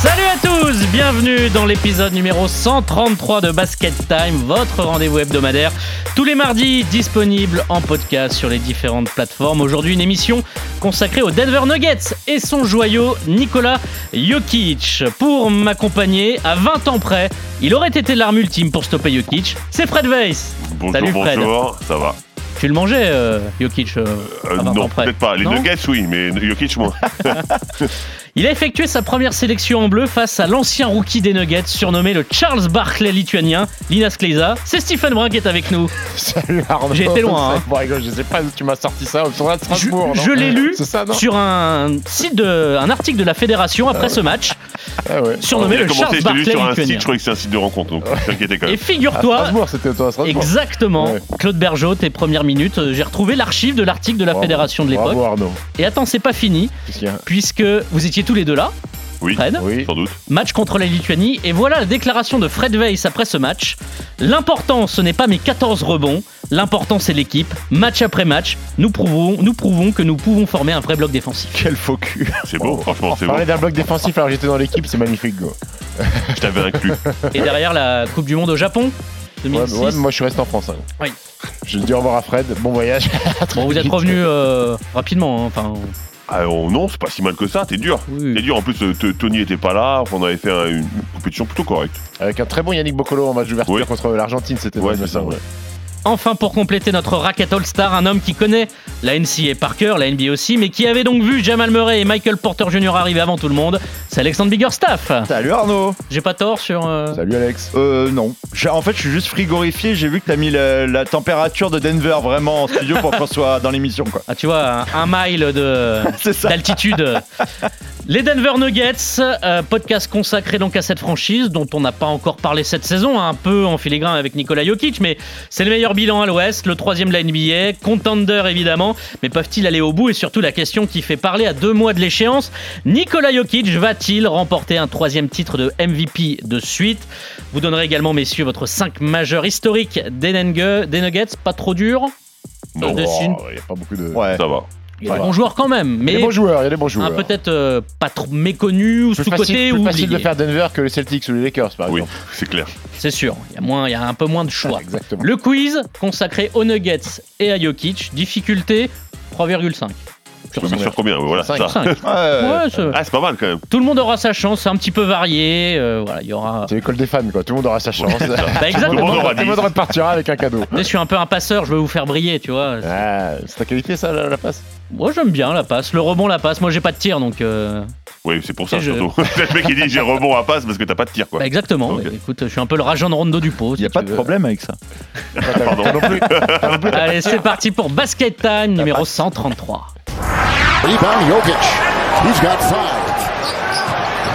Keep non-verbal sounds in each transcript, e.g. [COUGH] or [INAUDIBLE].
Salut à tous, bienvenue dans l'épisode numéro 133 de Basket Time, votre rendez-vous hebdomadaire, tous les mardis disponible en podcast sur les différentes plateformes. Aujourd'hui une émission consacrée aux Denver Nuggets et son joyau Nikola Jokic. Pour m'accompagner, à 20 ans près, il aurait été l'arme ultime pour stopper Jokic, c'est Fred Weiss. Bonjour, Salut Fred. bonjour, ça va? Tu le mangeais, euh, Jokic euh, Euh, à 20 non, peut-être pas. Les Non Nuggets, oui, mais Jokic, moi. [LAUGHS] Il a effectué sa première sélection en bleu face à l'ancien rookie des Nuggets, surnommé le Charles Barkley lituanien, Linas Kleiza. C'est Stephen Brun qui est avec nous. [LAUGHS] Salut Arnaud. J'ai été loin, [LAUGHS] hein. Bon, je sais pas d'où tu m'as sorti ça. Au tournoi de Je, Strasbourg. non je l'ai lu C'est ça, non sur un site de, un article de la fédération après ce match, Ah ouais. surnommé le commencé, Charles Barkley sur un lituanien. site, je croyais que c'était un site de rencontre, donc t'inquiète quand Et même. Figure-toi, Strasbourg, c'était toi à Strasbourg. exactement, Ouais. Claude Bergeau, tes premières minutes, euh, j'ai retrouvé l'archive de l'article de la Bravo. fédération de l'époque. Et attends, c'est pas fini, puisque vous étiez tous les deux là, Oui, Fred. Oui. sans doute. Match contre la Lituanie, et voilà la déclaration de Fred Weiss après ce match. L'important, ce n'est pas mes 14 rebonds, l'important c'est l'équipe. Match après match, nous prouvons, nous prouvons que nous pouvons former un vrai bloc défensif. Quel faux cul. C'est beau, franchement, c'est beau. Parler d'un bloc défensif alors que j'étais dans l'équipe, c'est magnifique. Go. [LAUGHS] Je t'avais inclus. Et derrière la Coupe du Monde au Japon, Ouais, 2006. ouais, mais moi je suis resté en France. hein. Oui. Je dis au revoir à Fred. Bon voyage. Bon, vous êtes revenu euh, rapidement, hein, enfin. Ah, oh, non, c'est pas si mal que ça, t'es dur. Oui. T'es dur, en plus, euh, Tony était pas là, on avait fait un- une compétition plutôt correcte. Avec un très bon Yannick Boccolo en match d'ouverture Oui. contre l'Argentine, c'était Ouais, ça, ouais. Enfin, pour compléter notre racket All-Star, un homme qui connaît la NCAA par cœur, la NBA aussi, mais qui avait donc vu Jamal Murray et Michael Porter Jr. arriver avant tout le monde, c'est Alexandre Biggerstaff. Salut Arnaud J'ai pas tort sur. euh, Salut Alex. Euh non. J'ai- En fait je suis juste frigorifié, j'ai vu que t'as mis la, la température de Denver vraiment en studio pour qu'on soit dans l'émission quoi. Ah, tu vois, un, un mile de. [LAUGHS] C'est ça. d'altitude. Les Denver Nuggets, euh, podcast consacré donc à cette franchise dont on n'a pas encore parlé cette saison, hein, un peu en filigrane avec Nikola Jokic, mais c'est le meilleur bilan à l'Ouest, le troisième de la NBA, contender évidemment, mais peuvent-ils aller au bout? Et surtout la question qui fait parler à deux mois de l'échéance, Nikola Jokic va-t-il remporter un troisième titre de MVP de suite? Vous donnerez également, messieurs, votre 5 majeur historique des, des Nuggets, pas trop dur? Non. Il n'y a pas beaucoup de. Ouais. ça va. Il y a des bons joueurs quand même, Il y a mais des bons joueurs, il y a des bons un joueurs. peut-être euh, pas trop méconnu ou sous-côté plus facile de faire Denver que les Celtics ou les Lakers par Oui, exemple. c'est clair. C'est sûr, il y a moins, il y a un peu moins de choix. Exactement. Le quiz consacré aux Nuggets et à Jokic, difficulté 3,5. Je mettre sur combien Voilà, ça. 5. Ouais. Ouais, c'est- Ah, c'est pas mal quand même. tout le monde aura sa chance, c'est un petit peu varié. euh, voilà, il y aura. C'est l'école des fans quoi, tout le monde aura sa chance. [LAUGHS] Bah, Tout le monde exactement. aura Tout le monde repartira avec un cadeau. Je suis un peu un passeur, je veux vous faire briller, tu vois. Ah, c'est ta qualité ça la, la passe? Moi j'aime bien la passe, le rebond la passe. Moi j'ai pas de tir donc. euh, Oui, c'est pour ça surtout. [LAUGHS] le mec il dit j'ai rebond à passe parce que t'as pas de tir quoi. bah, exactement. Écoute, je suis un peu le rageant de Rondo du pot. Il y a si pas de veux. problème avec ça. Pardon. [LAUGHS] Allez, c'est parti pour Basket Time numéro 133. Rebound, Jokic. He's got five.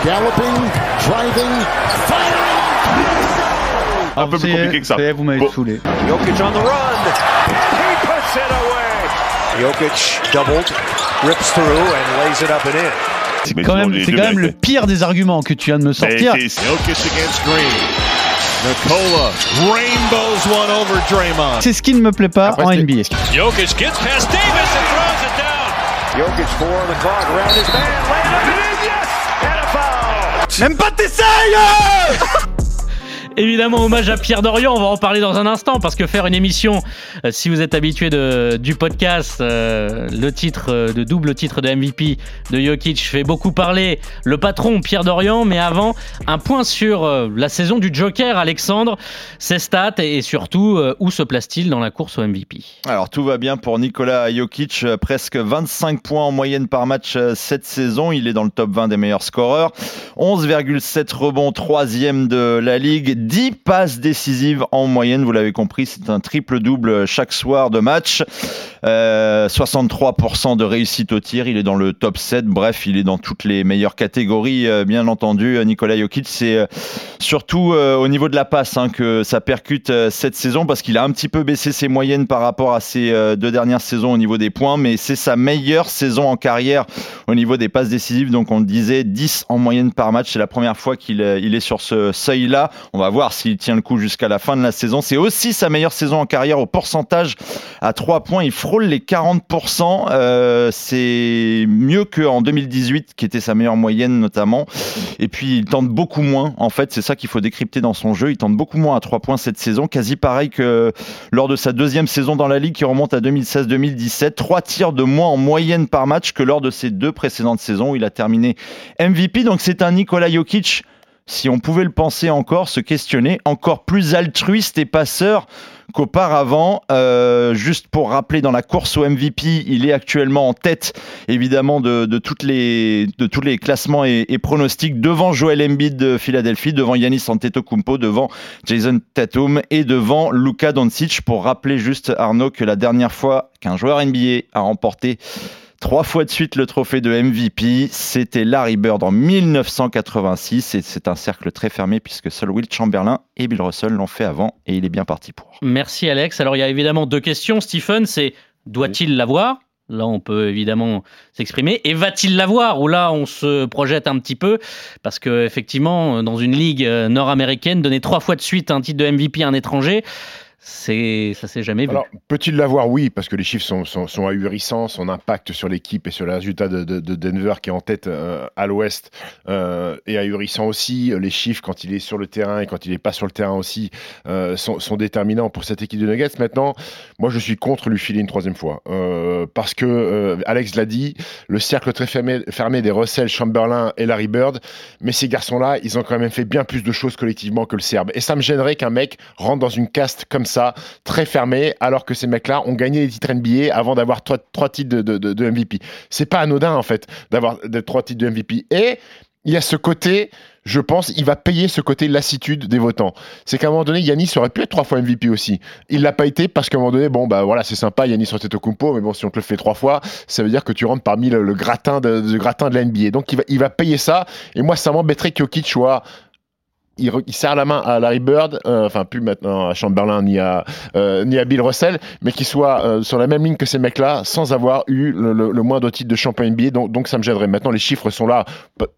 Galloping, driving, firing. Un peu plus compliqué que ça. Vous m'avez Bon. saoulé. Jokic on the run. He puts it away. Jokic doubled, rips through and lays it up and in. C'est quand même, c'est quand même le pire des arguments que tu viens de me sortir. Jokic against Green. Nikola rainbows one over Draymond. C'est ce qui ne me plaît pas Après, en NBA. Jokic gets past Davis and throws. Jokic four on the clock around his man. It up and. Yes! And a foul. T'essayes Évidemment, hommage à Pierre Dorian, on va en parler dans un instant parce que faire une émission, euh, si vous êtes habitué du podcast, euh, le titre, euh, de double titre de MVP de Jokic fait beaucoup parler le patron Pierre Dorian, mais avant, un point sur euh, la saison du Joker, Alexandre, ses stats et, et surtout où se place-t-il dans la course au MVP Alors tout va bien pour Nikola Jokic, presque 25 points en moyenne par match cette saison. Il est dans le top 20 des meilleurs scoreurs. 11,7 rebonds, troisième de la ligue, 10 passes décisives en moyenne. Vous l'avez compris, c'est un triple-double chaque soir de match. Euh, 63% de réussite au tir. Il est dans le top 7. Bref, il est dans toutes les meilleures catégories, euh, bien entendu. Nicolas Jokic, c'est euh, surtout euh, au niveau de la passe hein, que ça percute euh, cette saison parce qu'il a un petit peu baissé ses moyennes par rapport à ses euh, deux dernières saisons au niveau des points, mais c'est sa meilleure saison en carrière au niveau des passes décisives. Donc on disait, 10 en moyenne par match. C'est la première fois qu'il euh, il est sur ce seuil-là. On va voir s'il tient le coup jusqu'à la fin de la saison. C'est aussi sa meilleure saison en carrière au pourcentage à 3 points. Il frôle les 40%. Euh, c'est mieux qu'en 2018, qui était sa meilleure moyenne notamment. Et puis il tente beaucoup moins. En fait, c'est ça qu'il faut décrypter dans son jeu. Il tente beaucoup moins à 3 points cette saison. Quasi pareil que lors de sa deuxième saison dans la ligue qui remonte à 2016-2017. 3 tirs de moins en moyenne par match que lors de ses deux précédentes saisons où il a terminé MVP. Donc c'est un Nikola Jokic si on pouvait le penser encore, se questionner, encore plus altruiste et passeur qu'auparavant. Euh, juste pour rappeler, dans la course au MVP, il est actuellement en tête, évidemment, de, toutes les, de tous les classements et, et, pronostics, devant Joel Embiid de Philadelphie, devant Yanis Antetokounmpo, devant Jason Tatum et devant Luka Doncic. Pour rappeler juste, Arnaud, que la dernière fois qu'un joueur NBA a remporté Trois fois de suite le trophée de MVP, c'était Larry Bird en 1986 et c'est un cercle très fermé puisque seul Will Chamberlain et Bill Russell l'ont fait avant et il est bien parti pour. Merci Alex. Alors il y a évidemment deux questions. Stephen, c'est doit-il l'avoir? Là, on peut évidemment s'exprimer. Et va-t-il l'avoir? Ou là, on se projette un petit peu parce que effectivement, dans une ligue nord-américaine, donner trois fois de suite un titre de MVP à un étranger, c'est ça s'est jamais vu. Alors, peut-il l'avoir Oui, parce que les chiffres sont, ahurissants, son impact sur l'équipe et sur le résultat de, de, de, Denver qui est en tête euh, à l'ouest euh, est ahurissant aussi. Les chiffres, quand il est sur le terrain et quand il n'est pas sur le terrain aussi, euh, sont, déterminants pour cette équipe de Nuggets. Maintenant, moi, je suis contre lui filer une troisième fois. Parce que, Alex l'a dit, le cercle très fermé des Russell, Chamberlain et Larry Bird, mais ces garçons-là, ils ont quand même fait bien plus de choses collectivement que le Serbe. Et ça me gênerait qu'un mec rentre dans une caste comme ça très fermé, alors que ces mecs-là ont gagné les titres NBA avant d'avoir trois, trois, titres de, MVP. C'est pas anodin, en fait, d'avoir trois titres de MVP. Et il y a ce côté, je pense, il va payer ce côté lassitude des votants. C'est qu'à un moment donné, Yanis aurait pu être trois fois MVP aussi. Il l'a pas été parce qu'à un moment donné, bon, bah voilà, c'est sympa, Yanis Antetokounmpo, mais bon, si on te le fait trois fois, ça veut dire que tu rentres parmi le, gratin de, gratin de la NBA. Donc il va, il va payer ça. Et moi, ça m'embêterait que Jokic soit il, il, serre la main à Larry Bird, euh, enfin plus maintenant à Chamberlain ni à, euh, ni à Bill Russell, mais qu'il soit euh, sur la même ligne que ces mecs-là sans avoir eu le, le, le moindre titre de champion NBA. Donc, donc ça me gênerait. Maintenant, les chiffres sont là.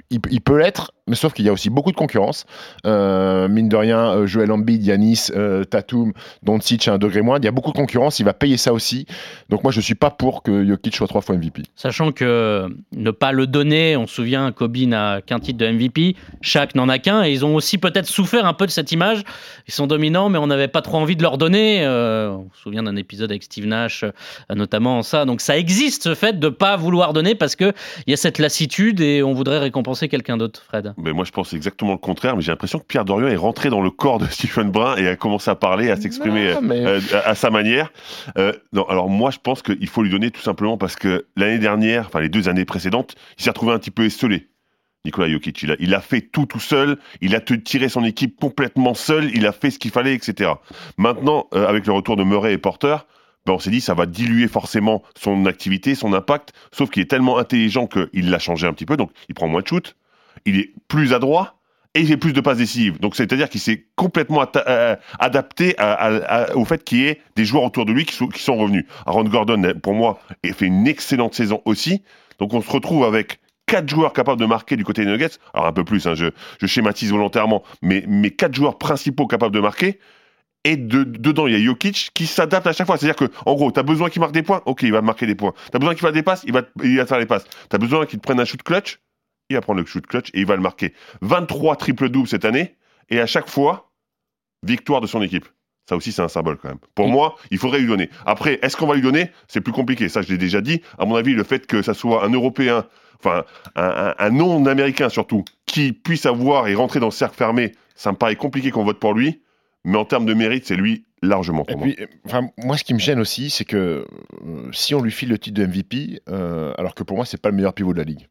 Il, il peut l'être, mais sauf qu'il y a aussi beaucoup de concurrence. Euh, mine de rien, Joel Embiid, Yanis, euh, Tatum, Doncic à un degré moins. Il y a beaucoup de concurrence. Il va payer ça aussi. Donc moi, je suis pas pour que Jokic soit trois fois MVP. Sachant que ne pas le donner, on se souvient, Kobe n'a qu'un titre de MVP, Shaq n'en a qu'un, et ils ont aussi peut-être souffert un peu de cette image. Ils sont dominants, mais on n'avait pas trop envie de leur donner. Euh, on se souvient d'un épisode avec Steve Nash, euh, notamment ça. Donc ça existe ce fait de pas vouloir donner parce que il y a cette lassitude et on voudrait récompenser quelqu'un d'autre, Fred. Mais moi je pense exactement le contraire. Mais j'ai l'impression que Pierre Dorian est rentré dans le corps de [LAUGHS] Stephen Brun et a commencé à parler, à s'exprimer mais... euh, à, à, sa manière. Euh, non, alors moi je pense qu'il faut lui donner tout simplement parce que l'année dernière, enfin les deux années précédentes, il s'est retrouvé un petit peu esselé. Nicolas Jokic. Il a, il a, fait tout tout seul, il a tiré son équipe complètement seul, il a fait ce qu'il fallait, etc. Maintenant, euh, avec le retour de Murray et Porter, ben on s'est dit ça va diluer forcément son activité, son impact, sauf qu'il est tellement intelligent qu'il l'a changé un petit peu, donc il prend moins de shoot, il est plus adroit, et il fait plus de passes décisives. Donc c'est-à-dire qu'il s'est complètement euh, adapté au fait qu'il y ait des joueurs autour de lui qui sont, revenus. Aaron Gordon, pour moi, a fait une excellente saison aussi. Donc on se retrouve avec quatre joueurs capables de marquer du côté des Nuggets. Alors un peu plus, hein, je, je, schématise volontairement, mais, mais quatre joueurs principaux capables de marquer. Et de, dedans, il y a Jokic qui s'adapte à chaque fois. C'est-à-dire que, en gros, t'as besoin qu'il marque des points, ok, il va marquer des points. T'as besoin qu'il fasse des passes, il va, il va faire les passes. T'as besoin qu'il te prenne un shoot clutch, il va prendre le shoot clutch et il va le marquer. 23 triple-double cette année, et à chaque fois, victoire de son équipe. Ça aussi, c'est un symbole quand même. Pour mmh. moi, il faudrait lui donner. Après, est-ce qu'on va lui donner? C'est plus compliqué. Ça, je l'ai déjà dit. À mon avis, le fait que ça soit un Européen, enfin, un, un, un non-américain surtout, qui puisse avoir et rentrer dans le cercle fermé, ça me paraît compliqué qu'on vote pour lui. Mais en termes de mérite, c'est lui largement pour et moi. Puis, enfin, moi, ce qui me gêne aussi, c'est que euh, si on lui file le titre de MVP, euh, alors que pour moi, c'est pas le meilleur pivot de la ligue.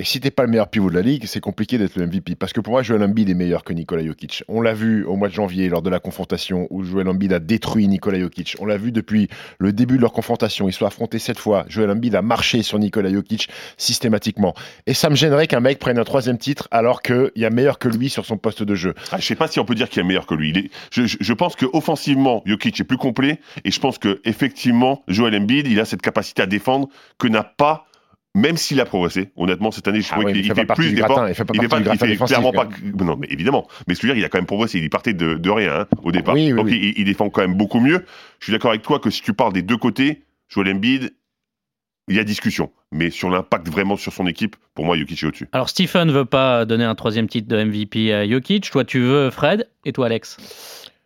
Et si t'es pas le meilleur pivot de la ligue, c'est compliqué d'être le MVP. Parce que pour moi, Joel Embiid est meilleur que Nikola Jokic. On l'a vu au mois de janvier lors de la confrontation où Joel Embiid a détruit Nikola Jokic. On l'a vu depuis le début de leur confrontation. Ils se sont affrontés cette fois. Joel Embiid a marché sur Nikola Jokic systématiquement. Et ça me gênerait qu'un mec prenne un troisième titre alors qu'il y a meilleur que lui sur son poste de jeu. Ah, je sais pas si on peut dire qu'il y a meilleur que lui. Je, je pense que offensivement, Jokic est plus complet et je pense que effectivement, Joel Embiid, il a cette capacité à défendre que n'a pas même s'il a progressé, honnêtement, cette année, je Ah trouvais ouais, qu'il il fait fait plus d'efforts. il fait pas Il, pas, du il fait clairement pas. Non, mais évidemment. Mais ce que je veux dire, il a quand même progressé. Il partait de, de rien hein, au départ. Oui, oui, Donc oui. Il, il défend quand même beaucoup mieux. Je suis d'accord avec toi que si tu parles des deux côtés, Joel Embiid, il y a discussion. Mais sur l'impact vraiment sur son équipe, pour moi, Jokic est au-dessus. Alors Stephen veut pas donner un troisième titre de MVP à Jokic. Toi, tu veux Fred et toi, Alex?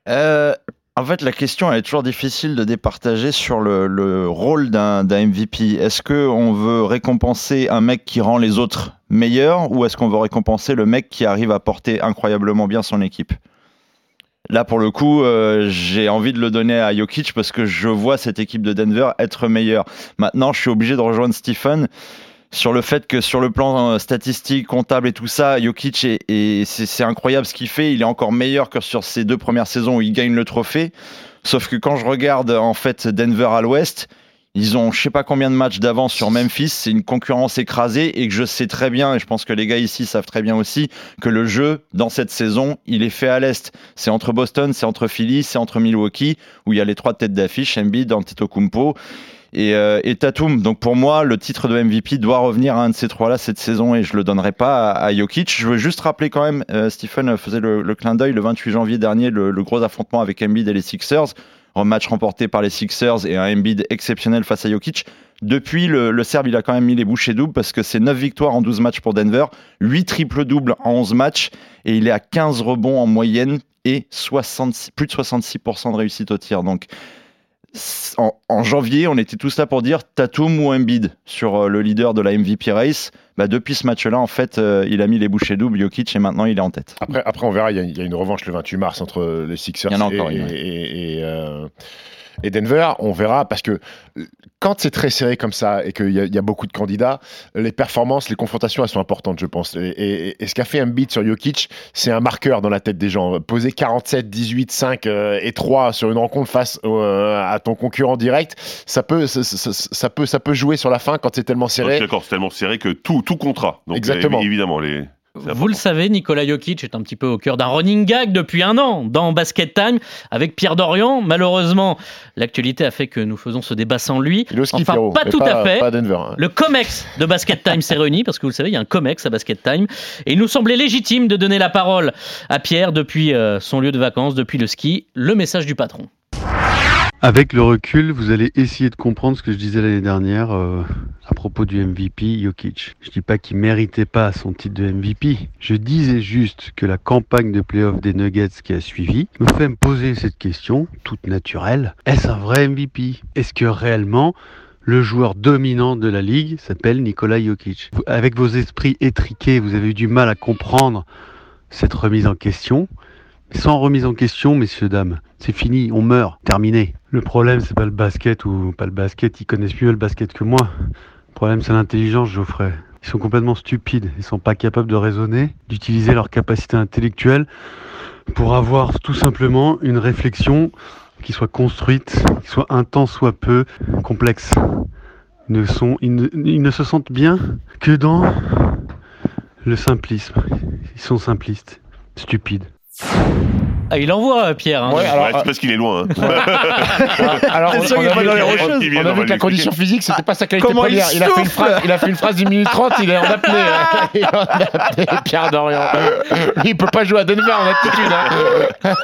Euh, en fait, la question est toujours difficile de départager sur le, le rôle d'un MVP. Est-ce que on veut récompenser un mec qui rend les autres meilleurs ou est-ce qu'on veut récompenser le mec qui arrive à porter incroyablement bien son équipe? Là, pour le coup, euh, j'ai envie de le donner à Jokic parce que je vois cette équipe de Denver être meilleure. Maintenant, je suis obligé de rejoindre Stephen sur le fait que sur le plan euh, statistique, comptable et tout ça, Jokic est, c'est c'est incroyable ce qu'il fait. Il est encore meilleur que sur ses deux premières saisons où il gagne le trophée. Sauf que quand je regarde en fait Denver à l'Ouest, ils ont je sais pas combien de matchs d'avance sur Memphis. C'est une concurrence écrasée et que je sais très bien, et je pense que les gars ici savent très bien aussi, que le jeu dans cette saison, il est fait à l'Est. C'est entre Boston, c'est entre Philly, c'est entre Milwaukee, où il y a les trois têtes d'affiche, Embiid, Antetokounmpo et, euh, Tatum. Donc pour moi, le titre de MVP doit revenir à un de ces trois-là cette saison et je le donnerai pas à, à Jokic. Je veux juste rappeler quand même, euh, Stephen faisait le, clin d'œil le 28 janvier dernier, le, gros affrontement avec Embiid et les Sixers. Un match remporté par les Sixers et un Embiid exceptionnel face à Jokic. Depuis, le, Serbe, il a quand même mis les bouchées doubles parce que c'est 9 victoires en 12 matchs pour Denver, 8 triples-doubles en 11 matchs et il est à 15 rebonds en moyenne et 66, plus de 66% de réussite au tir. Donc, en, en janvier, on était tous là pour dire Tatum ou Embiid sur euh, le leader de la MVP race. Bah, depuis ce match-là, en fait, euh, il a mis les bouchées doubles, Jokic, et maintenant il est en tête. Après, après on verra, il y, a- il y a une revanche le 28 mars entre les Sixers Il y en a encore et, euh, et Denver. On verra parce que quand c'est très serré comme ça et qu'il y, a- il y a beaucoup de candidats, les performances, les confrontations, elles sont importantes, je pense. Et, et- et ce qu'a fait Embiid sur Jokic, c'est un marqueur dans la tête des gens. Poser 47, 18, 5 euh, et 3 sur une rencontre face euh, à ton concurrent direct, ça peut, ça, ça- ça peut, ça peut jouer sur la fin quand c'est tellement serré. d'accord, c'est tellement serré que tout, tout comptera. Donc, Exactement. évidemment, les. Vous le savez, Nicolas Jokic est un petit peu au cœur d'un running gag depuis un an dans Basket Time avec Pierre Dorian. Malheureusement, l'actualité a fait que nous faisons ce débat sans lui. Enfin, Pierrot, pas tout à fait. Pas à Denver. hein. Le COMEX de Basket Time s'est réuni parce que vous le savez, il y a un COMEX à Basket Time. Et il nous semblait légitime de donner la parole à Pierre depuis euh, son lieu de vacances, depuis le ski. Le message du patron. Avec le recul, vous allez essayer de comprendre ce que je disais l'année dernière euh, à propos du MVP Jokic. Je dis pas qu'il méritait pas son titre de MVP. Je disais juste que la campagne de playoff des Nuggets qui a suivi me fait me poser cette question, toute naturelle. Est-ce un vrai MVP Est-ce que réellement le joueur dominant de la ligue s'appelle Nikola Jokic? Avec vos esprits étriqués, vous avez eu du mal à comprendre cette remise en question. Sans remise en question, messieurs, dames, c'est fini, on meurt, terminé. Le problème, c'est pas le basket ou pas le basket, ils connaissent mieux le basket que moi. Le problème, c'est l'intelligence, Geoffrey. Ils sont complètement stupides, ils sont pas capables de raisonner, d'utiliser leur capacité intellectuelle pour avoir tout simplement une réflexion qui soit construite, qui soit un tant soit peu complexe. Ne, sont, ils ne se sentent bien que dans le simplisme. Ils sont simplistes, stupides. you Ah, il envoie, euh, Pierre. hein. Ouais, alors, Ouais, c'est parce qu'il est loin. hein. [LAUGHS] [LAUGHS] Alors, on, a vu, dans les rocheuses. On a que la condition physique, c'était pas sa qualité Comment il première. Il a, fait une phrase, il a fait une phrase d'une minute trente, il est en apnée. hein. [LAUGHS] Il est en apnée, Pierre Dorian. Il peut pas jouer à Denver en altitude. hein.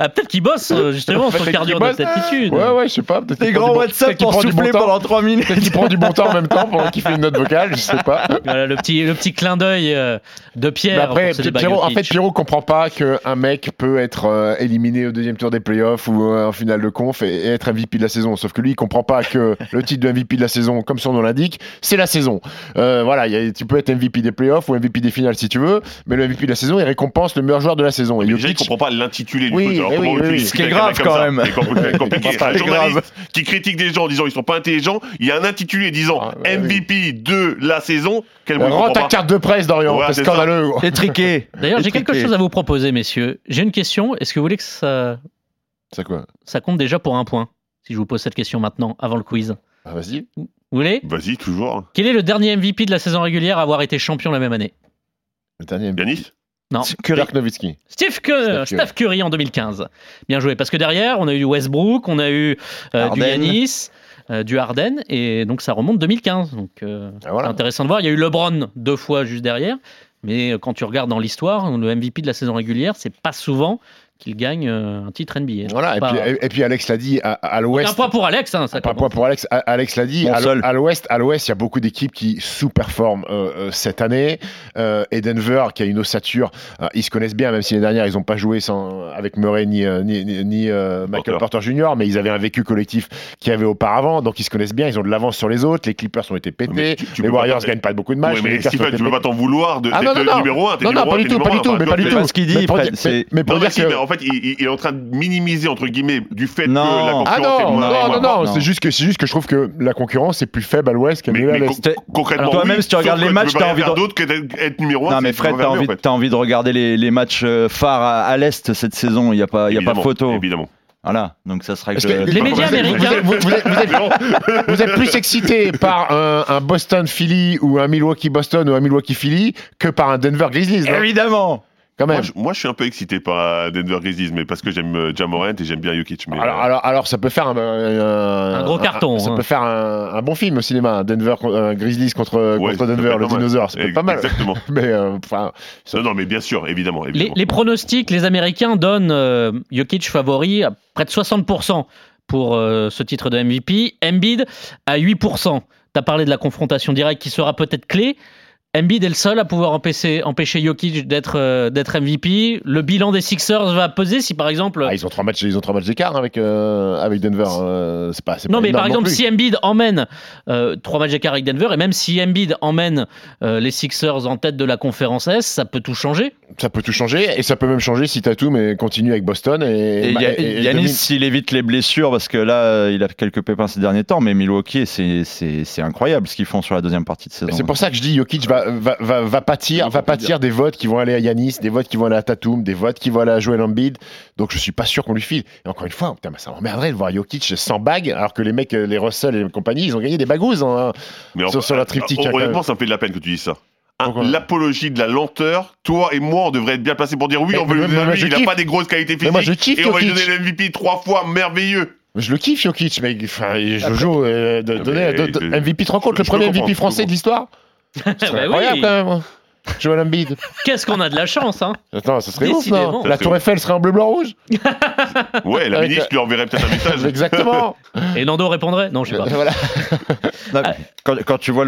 Ah, peut-être qu'il bosse euh, justement Peut-être qu'il cardio bosse. d'altitude. Ouais, ouais, je sais pas. Prend grands WhatsApp pour souffler pendant 3 minutes. Peut-être qu'il prend du bon temps en même temps pendant qu'il fait une note vocale, je sais pas. Voilà, le petit, le petit clin d'œil euh, de Mais Pierre. après, en fait, Pierrot comprend pas qu'un mec peut être euh, éliminé au deuxième tour des playoffs ou euh, en finale de conf et, et être MVP de la saison. Sauf que lui, il comprend pas que le titre de MVP de la saison, comme son nom l'indique, c'est la saison. Euh, voilà, il y a- tu peux être MVP des playoffs ou MVP des finales si tu veux, mais le MVP de la saison, il récompense le meilleur joueur de la saison. Et Mais déjà, il Jokic- comprend pas l'intitulé du Oui. Alors, mais oui, oui, ce qui est grave quand ça même. [LAUGHS] Un journaliste qui critique des gens en disant ils sont pas intelligents, il y a un intitulé disant Ah, ouais, MVP de la saison. Quel Rends comprend ta pas carte de presse, Dorian, Ouais, c'est scandaleux. Étriqué. D'ailleurs, j'ai quelque chose à vous proposer, messieurs. J'ai une question. Est-ce que vous voulez que ça, quoi? ça compte déjà pour un point Si je vous pose cette question maintenant, avant le quiz? Ah, Vas-y. Vous voulez? Vas-y, toujours. Quel est le dernier MVP de la saison régulière à avoir été champion la même année? Le dernier. Yanis? Non. Curry. Dirk Nowitzki. Steve Curry, Steph Curry. Steph Curry en 2015. Bien joué. Parce que derrière, on a eu Westbrook, on a eu euh, du Harden. Yanis, euh, du Harden, et donc ça remonte 2015. Donc euh, Ah, voilà. intéressant de voir. Il y a eu LeBron deux fois juste derrière. Mais euh, quand tu regardes dans l'histoire, le MVP de la saison régulière, c'est pas souvent qu'il gagne euh, un titre NBA. Voilà, et Pas- puis, et, et puis Alex l'a dit, à, à Un l'ouest. point pour Alex, hein, ça Un point pour Alex. Alex l'a dit. Mon à l'ouest, à l'ouest, il y a beaucoup d'équipes qui sous-performent euh, euh, cette année. Euh, et Denver, qui a une ossature, euh, ils se connaissent bien, même si l'année dernière ils n'ont pas joué sans avec Murray ni ni, ni- ni, euh, Michael Porter. Porter Jr. Mais ils avaient un vécu collectif qu'il y avait auparavant, donc ils se connaissent bien. Ils ont de l'avance sur les autres. Les Clippers ont été pétés. Mais tu- tu les Warriors gagnent pas beaucoup de matchs. Ouais, les mais Stephen, tu peux pas t'en vouloir de Ah, non, non, le non. numéro 1. Non, non, pas du tout, pas du tout, mais pas du tout. ce qu'il dit, Mais pour Fred, dire- c'est- mais pour Non, dire mais si, que- fait, il, est en train de minimiser, entre guillemets, du fait Non. que la concurrence Ah est moins- non, non, non, c'est juste que c'est juste que je trouve que la concurrence est plus faible à l'Ouest qu'à l'Est. con- concrètement, toi-même, oui, si tu regardes les matchs, t'as pas envie que d'être être numéro 1. Non mais Fred, t'as envie, t'as envie de regarder les, les matchs euh, phares à, à l'est cette saison. Il n'y a pas, il y a pas photo. Évidemment. Voilà, donc ça sera Parce que que Les médias américains- Vous êtes, vous êtes- vous êtes- vous êtes plus [LAUGHS] excité par un, un Boston Philly ou un Milwaukee Boston ou un Milwaukee Philly que par un Denver Grizzlies. non? Évidemment. Quand même. Moi je, moi, je suis un peu excité par Denver Grizzlies, mais parce que j'aime euh, Jamorant et j'aime bien Jokic. Mais, Alors, euh, alors, alors, ça peut faire un, un- Un gros carton, Ça hein. peut faire un, un bon film au cinéma. Denver, un Grizzlies contre, ouais, contre Denver, le pas mal. dinosaure. Ça peut être pas mal. Exactement. [LAUGHS] Mais euh, ça- Non, non, mais bien sûr, évidemment. Les, évidemment. les pronostics, les Américains donnent euh, Jokic favori à près de 60% pour euh, ce titre de MVP. Embiid à 8%. Tu as parlé de la confrontation directe qui sera peut-être clé. Embiid est le seul à pouvoir empêcher, empêcher Jokic d'être euh, d'être MVP. Le bilan des Sixers va peser si par exemple... ah, ils ont trois matchs, ils ont trois matchs d'écart avec avec avec Denver. euh, c'est pas. Non, pas mais par exemple, si Embiid emmène euh, trois matchs d'écart avec Denver, et même si Embiid emmène euh, les Sixers en tête de la conférence S, ça peut tout changer. Ça peut tout changer et ça peut même changer si Tatum continue avec Boston et, Et, bah, Ya- et- et Yanis, s'il évite les blessures, parce que là, euh, il a quelques pépins ces derniers temps, mais Milwaukee, c'est- c'est c'est incroyable ce qu'ils font sur la deuxième partie de saison. Mais C'est pour ça que je dis Jokic va, va, va, va pâtir, va pâtir des votes qui vont aller à Yanis, des votes qui vont aller à Tatum, des votes qui vont aller à Joel Embiid. Donc je suis pas sûr qu'on lui file. Et encore une fois, putain, ça m'emmerderait de voir Jokic sans bague, alors que les mecs, euh, les Russell et compagnie, ils ont gagné des bagouzes. hein. Mais sur- sur la triptyque, hein, Honnêtement, ça me fait de la peine que tu dises ça. Pourquoi L'apologie de la lenteur, toi et moi, on devrait être bien placés pour dire oui, Mais- on veut mais- lui donner mais lui, je il n'a pas des grosses qualités Mais physiques. moi, je kiffe et on va lui donner le MVP trois fois merveilleux. Je le kiffe Jokic, mais enfin, Jojo, euh, de, Non, donner mais- de- MVP, te rends compte, je- le premier MVP français de l'histoire [LAUGHS] C'est Bah incroyable quand même. Joel Embiid. Qu'est-ce qu'on a de la chance, hein Attends, ça serait ouf, non La Tour Eiffel serait en bleu, blanc, rouge [LAUGHS] Ouais, la Avec, ministre lui enverrait peut-être un [LAUGHS] message. Exactement. Et Nando répondrait Non, je sais pas. voilà. Non, quand, quand tu vois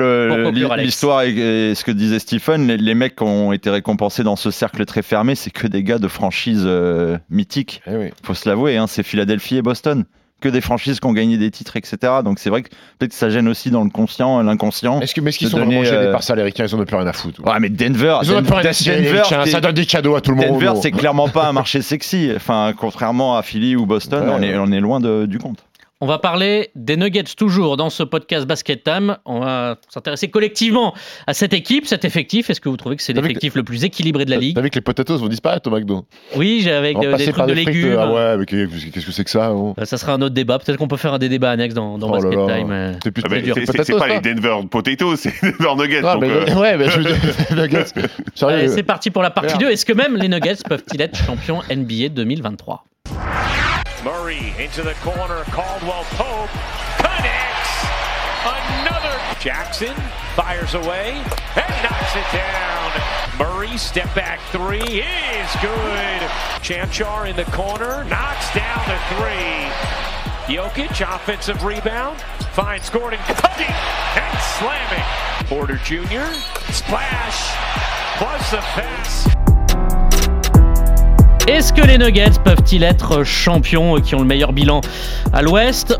l'histoire et, et ce que disait Stephen, les, les mecs qui ont été récompensés dans ce cercle très fermé, c'est que des gars de franchises euh, mythiques. Eh oui. Faut se l'avouer, hein, c'est Philadelphie et Boston. Que des franchises qui ont gagné des titres, etc. Donc c'est vrai que peut-être que ça gêne aussi dans le conscient, l'inconscient. Est-ce que- mais est-ce qu'ils sont donner, vraiment gênés euh, par ça, les ricains Ils en ont plus rien à foutre. Ouais, mais Denver, Ils ont plus rien à ça donne des cadeaux à tout le monde. Denver, c'est clairement pas un marché sexy. Enfin, contrairement à Philly ou Boston, Ouais. on, est, on est loin de- du compte. On va parler des Nuggets toujours dans ce podcast Basket Time. On va s'intéresser collectivement à cette équipe, cet effectif. Est-ce que vous trouvez que c'est T'as l'effectif le plus équilibré de la T'as ligue vu que les potatoes vont disparaître au McDo Oui, j'ai avec euh, des trucs de des légumes. Ah ouais, mais qu'est- qu'est-ce que c'est que ça hein Euh, Ça sera un autre débat. Peut-être qu'on peut faire des débats annexes dans, dans Oh Basket là. Time. euh. C'est plus Ah dur. c'est- c'est Potatoes, c'est pas ça les Denver Potatoes, c'est Denver Nuggets. Ah, donc, mais- euh, [LAUGHS] Ouais, mais je veux dire, [LAUGHS] Nuggets. Sérieux. Allez, c'est parti pour la partie Merde. 2. Est-ce que même les Nuggets peuvent-ils être champions NBA 2023 Murray into the corner. Caldwell Pope connects. Another. Jackson fires away and knocks it down. Murray step back three is good. Chanchar in the corner knocks down the three. Jokic offensive rebound finds Gordon cutting and slamming. Porter Jr. splash plus the pass. Est-ce que les Nuggets peuvent-ils être champions qui ont le meilleur bilan à l'ouest,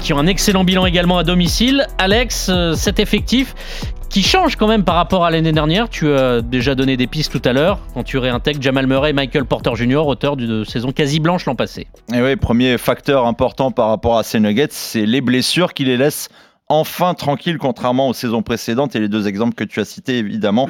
qui ont un excellent bilan également à domicile? Alex, euh, cet effectif qui change quand même par rapport à l'année dernière. Tu as déjà donné des pistes tout à l'heure quand tu réintègres Jamal Murray et Michael Porter Jr., auteur d'une saison quasi blanche l'an passé. Et oui, premier facteur important par rapport à ces Nuggets, c'est les blessures qui les laissent enfin tranquilles contrairement aux saisons précédentes et les deux exemples que tu as cités évidemment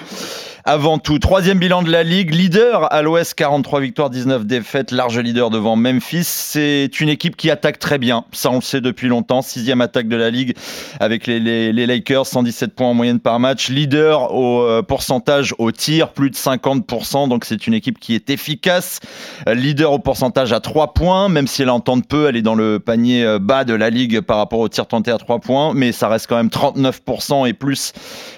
avant tout. Troisième bilan de la Ligue, leader à l'Ouest, 43 victoires, 19 défaites, large leader devant Memphis. C'est une équipe qui attaque très bien, ça on le sait depuis longtemps. Sixième attaque de la Ligue avec les, Lakers, 117 points en moyenne par match. Leader au euh, pourcentage au tir, plus de 50%, donc c'est une équipe qui est efficace. Leader au pourcentage à 3 points, même si elle entend peu, elle est dans le panier euh, bas de la Ligue par rapport au tir tenté à 3 points, mais ça reste quand même 39% et plus,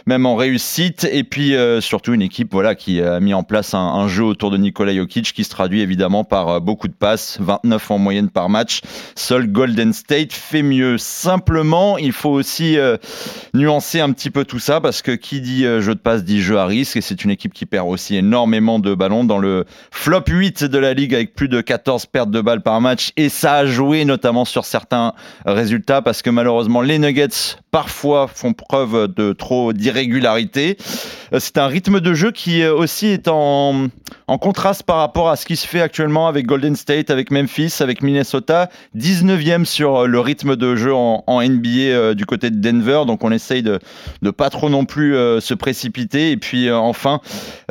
même en réussite. Et puis euh, surtout équipe voilà, qui a mis en place un, jeu autour de Nikola Jokic qui se traduit évidemment par euh, beaucoup de passes, 29 en moyenne par match. Seul Golden State fait mieux. Simplement, il faut aussi euh, nuancer un petit peu tout ça parce que qui dit euh, jeu de passe dit jeu à risque et c'est une équipe qui perd aussi énormément de ballons dans le flop 8 de la ligue avec plus de 14 pertes de balles par match et ça a joué notamment sur certains résultats parce que malheureusement les Nuggets parfois font preuve de trop d'irrégularité. C'est un rythme de jeu qui euh, aussi est en, en, contraste par rapport à ce qui se fait actuellement avec Golden State, avec Memphis, avec Minnesota. 19e sur euh, le rythme de jeu en, NBA euh, du côté de Denver. Donc on essaye de ne pas trop non plus se précipiter. Et puis enfin,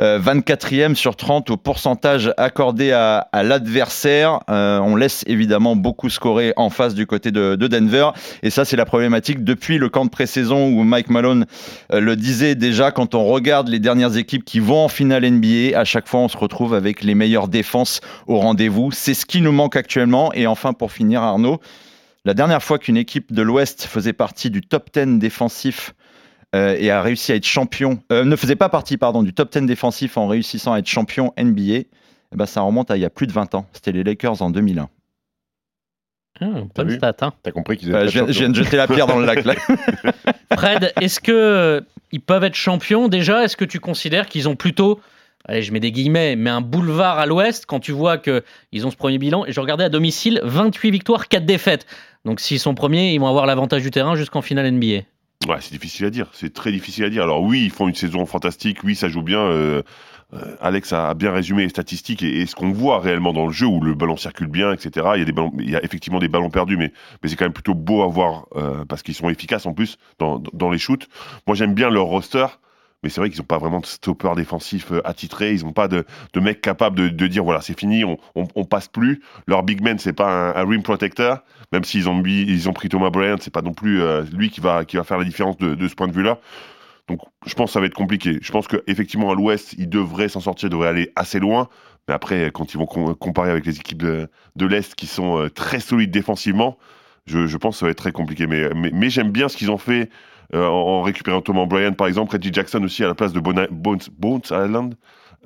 24e sur 30 au pourcentage accordé à, à l'adversaire. on laisse évidemment beaucoup scorer en face du côté de, de Denver. Et ça, c'est la problématique depuis le camp de pré-saison où Mike Malone le disait déjà quand on regarde les dernières équipes qui vont en finale NBA, à chaque fois on se retrouve avec les meilleures défenses au rendez-vous. C'est ce qui nous manque actuellement. Et enfin, pour finir, Arnaud, la dernière fois qu'une équipe de l'Ouest faisait partie du top 10 défensif euh, et a réussi à être champion, euh, ne faisait pas partie pardon, du top 10 défensif en réussissant à être champion NBA, eh ben, ça remonte à il y a plus de 20 ans. C'était les Lakers en 2001. Ah, bonne stat. Hein. T'as compris qu'ils étaient. je, viens de jeter la pierre dans le lac. Là. [LAUGHS] Fred, est-ce que ils peuvent être champions? Déjà Est-ce que tu considères qu'ils ont plutôt allez, je mets des guillemets, mais un boulevard à l'ouest quand tu vois qu'ils ont ce premier bilan. Et je regardais à domicile, 28 victoires, 4 défaites. Donc s'ils sont premiers, ils vont avoir l'avantage du terrain jusqu'en finale NBA. Ouais, c'est difficile à dire. C'est très difficile à dire. Alors oui, ils font une saison fantastique. Oui, ça joue bien. Euh, euh, Alex a bien résumé les statistiques et, ce qu'on voit réellement dans le jeu où le ballon circule bien, etc. Il y a, effectivement des ballons perdus, mais, mais c'est quand même plutôt beau à voir euh, parce qu'ils sont efficaces en plus dans, dans les shoots. Moi, j'aime bien leur roster. Mais c'est vrai qu'ils n'ont pas vraiment de stopper défensif euh, attitré. Ils n'ont pas de, mecs capables de, dire voilà, c'est fini, on, on, passe plus. Leur big man, c'est pas un, rim protector. Même s'ils ont, ils ont pris Thomas Bryant, c'est pas non plus lui qui va, qui va faire la différence de, ce point de vue-là. Donc je pense que ça va être compliqué. Je pense qu'effectivement à l'ouest, ils devraient s'en sortir, ils devraient aller assez loin. Mais après, quand ils vont comparer avec les équipes de, l'Est qui sont euh, très solides défensivement, je, pense que ça va être très compliqué. Mais, j'aime bien ce qu'ils ont fait euh, en, récupérant Thomas Bryan, par exemple, Reggie Jackson aussi à la place de Bones, Bones Island.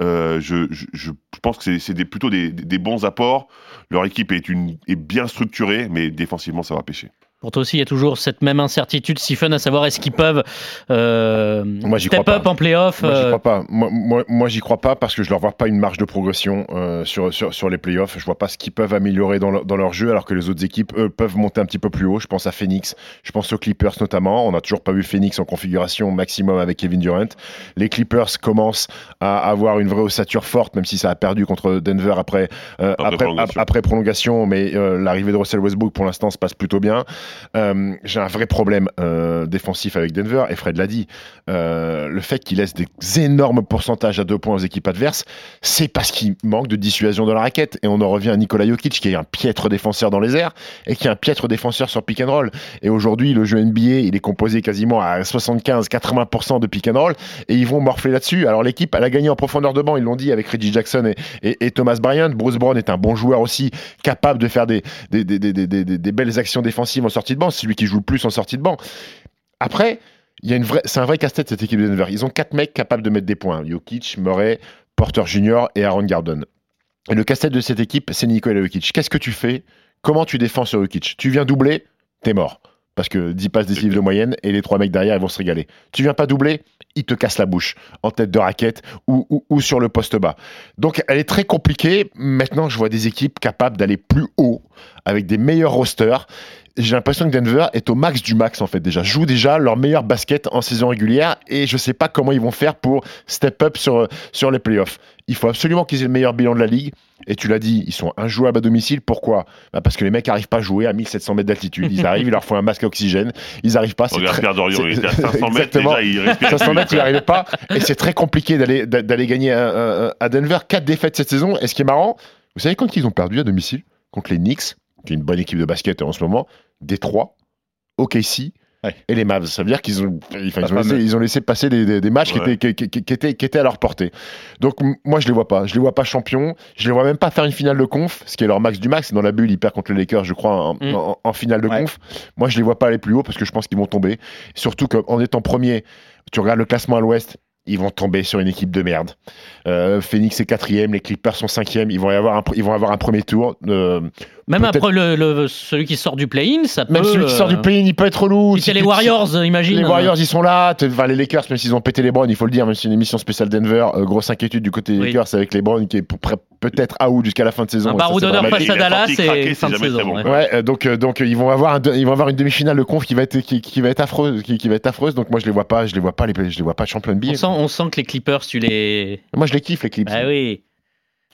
Euh, je, pense que c'est plutôt des, bons apports. Leur équipe est bien structurée, mais défensivement, ça va pêcher. Pour toi aussi, il y a toujours cette même incertitude, Stephen, à savoir est-ce qu'ils peuvent euh, moi, step up en playoff Moi, j'y euh, crois pas. Moi, moi, j'y crois pas parce que je leur vois pas une marge de progression euh, sur, sur, sur, les playoffs. Je vois pas ce qu'ils peuvent améliorer dans, dans, leur jeu, alors que les autres équipes, eux, peuvent monter un petit peu plus haut. Je pense à Phoenix, je pense aux Clippers notamment. On n'a toujours pas vu Phoenix en configuration maximum avec Kevin Durant. Les Clippers commencent à avoir une vraie ossature forte, même si ça a perdu contre Denver après, euh, après, prolongation. après prolongation. Mais l'arrivée de Russell Westbrook, pour l'instant, se passe plutôt bien. Euh, j'ai un vrai problème euh, défensif avec Denver, et Fred l'a dit. Euh, le fait qu'il laisse des énormes pourcentages à deux points aux équipes adverses, c'est parce qu'il manque de dissuasion de la raquette. Et on en revient à Nikola Jokic, qui est un piètre défenseur dans les airs, et qui est un piètre défenseur sur pick and roll. Et aujourd'hui, le jeu NBA, il est composé quasiment à 75-80% de pick and roll, et ils vont morfler là-dessus. Alors l'équipe, elle a gagné en profondeur de banc, ils l'ont dit, avec Reggie Jackson et, Thomas Bryant. Bruce Brown est un bon joueur aussi, capable de faire des, des, belles actions défensives en sortie de banc, c'est celui qui joue le plus en sortie de banc. Après, il y a une vraie, c'est un vrai casse-tête cette équipe de Denver. Ils ont quatre mecs capables de mettre des points Jokic, Murray, Porter Jr. et Aaron Garden. Et le casse-tête de cette équipe, c'est Nikola Jokic. Qu'est-ce que tu fais? Comment tu défends sur Jokic? Tu viens doubler, t'es mort. parce que 10 passes décisives de moyenne et les trois mecs derrière ils vont se régaler. Tu viens pas doubler, ils te cassent la bouche en tête de raquette ou, ou- ou sur le poste bas. Donc elle est très compliquée. Maintenant, je vois des équipes capables d'aller plus haut avec des meilleurs rosters. J'ai l'impression que Denver est au max du max en fait déjà. Joue déjà leur meilleur basket en saison régulière et je sais pas comment ils vont faire pour step up sur, sur les playoffs. Il faut absolument qu'ils aient le meilleur bilan de la ligue. Et tu l'as dit, ils sont injouables à domicile. Pourquoi? Bah Parce que les mecs n'arrivent pas à jouer à 1700 mètres d'altitude. Ils arrivent, il leur faut un masque à oxygène. Ils n'arrivent pas. Regarde très- c'est- il était à 500 mètres, déjà, il respirait 500 plus. mètres, il n'arrivait pas. Et c'est très compliqué d'aller d'a- d'aller gagner à, à- à Denver. Quatre défaites cette saison. Et ce qui est marrant, vous savez quand ils ont perdu à domicile? Contre les Knicks, qui est une bonne équipe de basket en ce moment, Détroit, OKC. Ouais. Et les Mavs, ça veut dire qu'ils ont, ils, laissé, fameux. ils ont laissé passer des, des- des matchs Ouais. qui, étaient, qui, qui- qui étaient, qui étaient à leur portée. Donc moi je les vois pas, je les vois pas champions, je les vois même pas faire une finale de conf, ce qui est leur max du max. Dans la bulle, ils perdent contre les Lakers, je crois, en, Mm. en- en finale de Ouais. conf. Moi je les vois pas aller plus haut parce que je pense qu'ils vont tomber. Surtout qu'en étant premier, tu regardes le classement à l'ouest, ils vont tomber sur une équipe de merde. Euh, Phoenix est quatrième, les Clippers sont cinquième, ils vont y avoir un, ils vont avoir un premier tour. Euh, Même après le, le- celui qui sort du play-in, ça peut. même celui qui sort du euh, play-in, il peut être relou. si c'est les Warriors, imagine. Les Warriors, ils sont là. Enfin, les Lakers, même s'ils ont pété les Browns, il faut le dire, même si c'est une émission spéciale Denver, euh, grosse inquiétude du côté des Oui. Lakers avec les Browns qui est peut-être out jusqu'à la fin de saison. Un barreau d'honneur face à Dallas et c'est fin de saison. bon. ouais. Ouais, euh, donc, euh, donc ils vont avoir un ils vont avoir une demi-finale de conf qui va être qui, qui va être affreuse, qui, qui va être affreuse. Donc moi je les vois pas, je les vois pas les, je les vois pas champion de On billes. sent, on sent que les Clippers, tu les. Moi je les kiffe les Clips. Ah oui.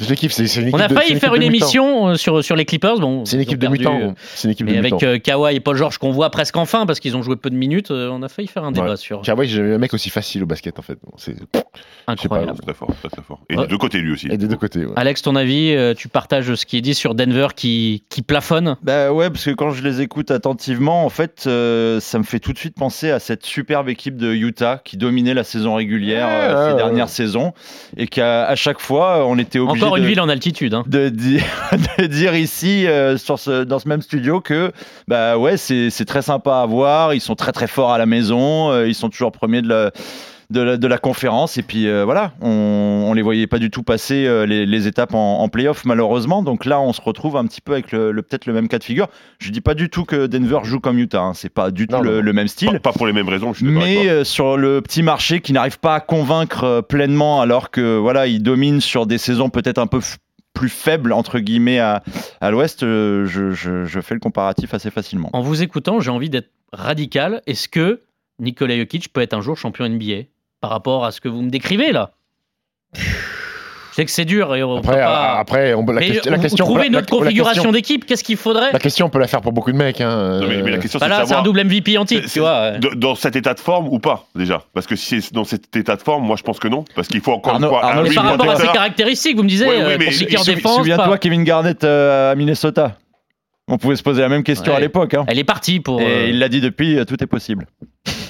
C'est On a failli faire une émission euh, sur, sur les Clippers. Bon, C'est une équipe de perdu, mi-temps. euh, bon. Une équipe de Mais avec mi-temps. euh, Kawhi et Paul George qu'on voit presque enfin parce qu'ils ont joué peu de minutes, euh, on a failli faire un débat Ouais. sur. Kawhi, j'ai jamais un mec aussi facile au basket en fait. Bon, C'est Incroyable. Très fort, très très fort. Et Ouais. des deux côtés lui aussi. et des deux côtés. ouais. Alex, ton avis, euh, tu partages ce qui est dit sur Denver qui, qui plafonne? Bah ouais, parce que quand je les écoute attentivement, en fait, euh, ça me fait tout de suite penser à cette superbe équipe de Utah qui dominait la saison régulière Ouais, euh, ces ouais, dernières ouais. saisons et qu'à à chaque fois, on était obligé Encore une de, ville en altitude. hein. de dire, [LAUGHS] de dire ici, euh, sur ce, dans ce même studio, que bah ouais, c'est c'est très sympa à voir. Ils sont très très forts à la maison. euh, ils sont toujours premiers de la, de la, de la conférence. Et puis euh, voilà, on, on les voyait pas du tout passer euh, les, les étapes en, en playoff, malheureusement. Donc là, on se retrouve un petit peu avec le, le- peut-être le même cas de figure. Je dis pas du tout que Denver joue comme Utah. hein. C'est pas du tout Non, le, même style. Pas, pas pour les mêmes raisons, je suis Mais toi. euh, sur le petit marché qui n'arrive pas à convaincre euh, pleinement, alors que voilà, il domine sur des saisons peut-être un peu plus faibles entre guillemets à, à l'Ouest, euh, je, je- je fais le comparatif assez facilement. En vous écoutant, j'ai envie d'être radical. Est-ce que Nikola Jokic peut être un jour champion NBA par rapport à ce que vous me décrivez là Je sais que c'est dur et on Après, pas. après, on, la, Mais question, la question, trouvez la- notre configuration d'équipe, qu'est-ce qu'il faudrait La question, on peut la faire pour beaucoup de mecs. Hein. Non, mais, mais la euh, question Bah c'est c'est un double MVP antique, c'est- tu vois. dans cet état de forme ou pas déjà? Parce que si c'est dans cet état de forme, moi je pense que non. Parce qu'il faut encore Arnaud- une fois Arnaud, un Mais par rapport à ses caractéristiques, vous me disiez, Ouais, oui, euh, mais compliqué en défense. Souviens-toi Kevin Garnett euh, à Minnesota. On pouvait se poser la même question Ouais. à l'époque. hein. Elle est partie pour. Et euh, il l'a dit depuis, tout est possible.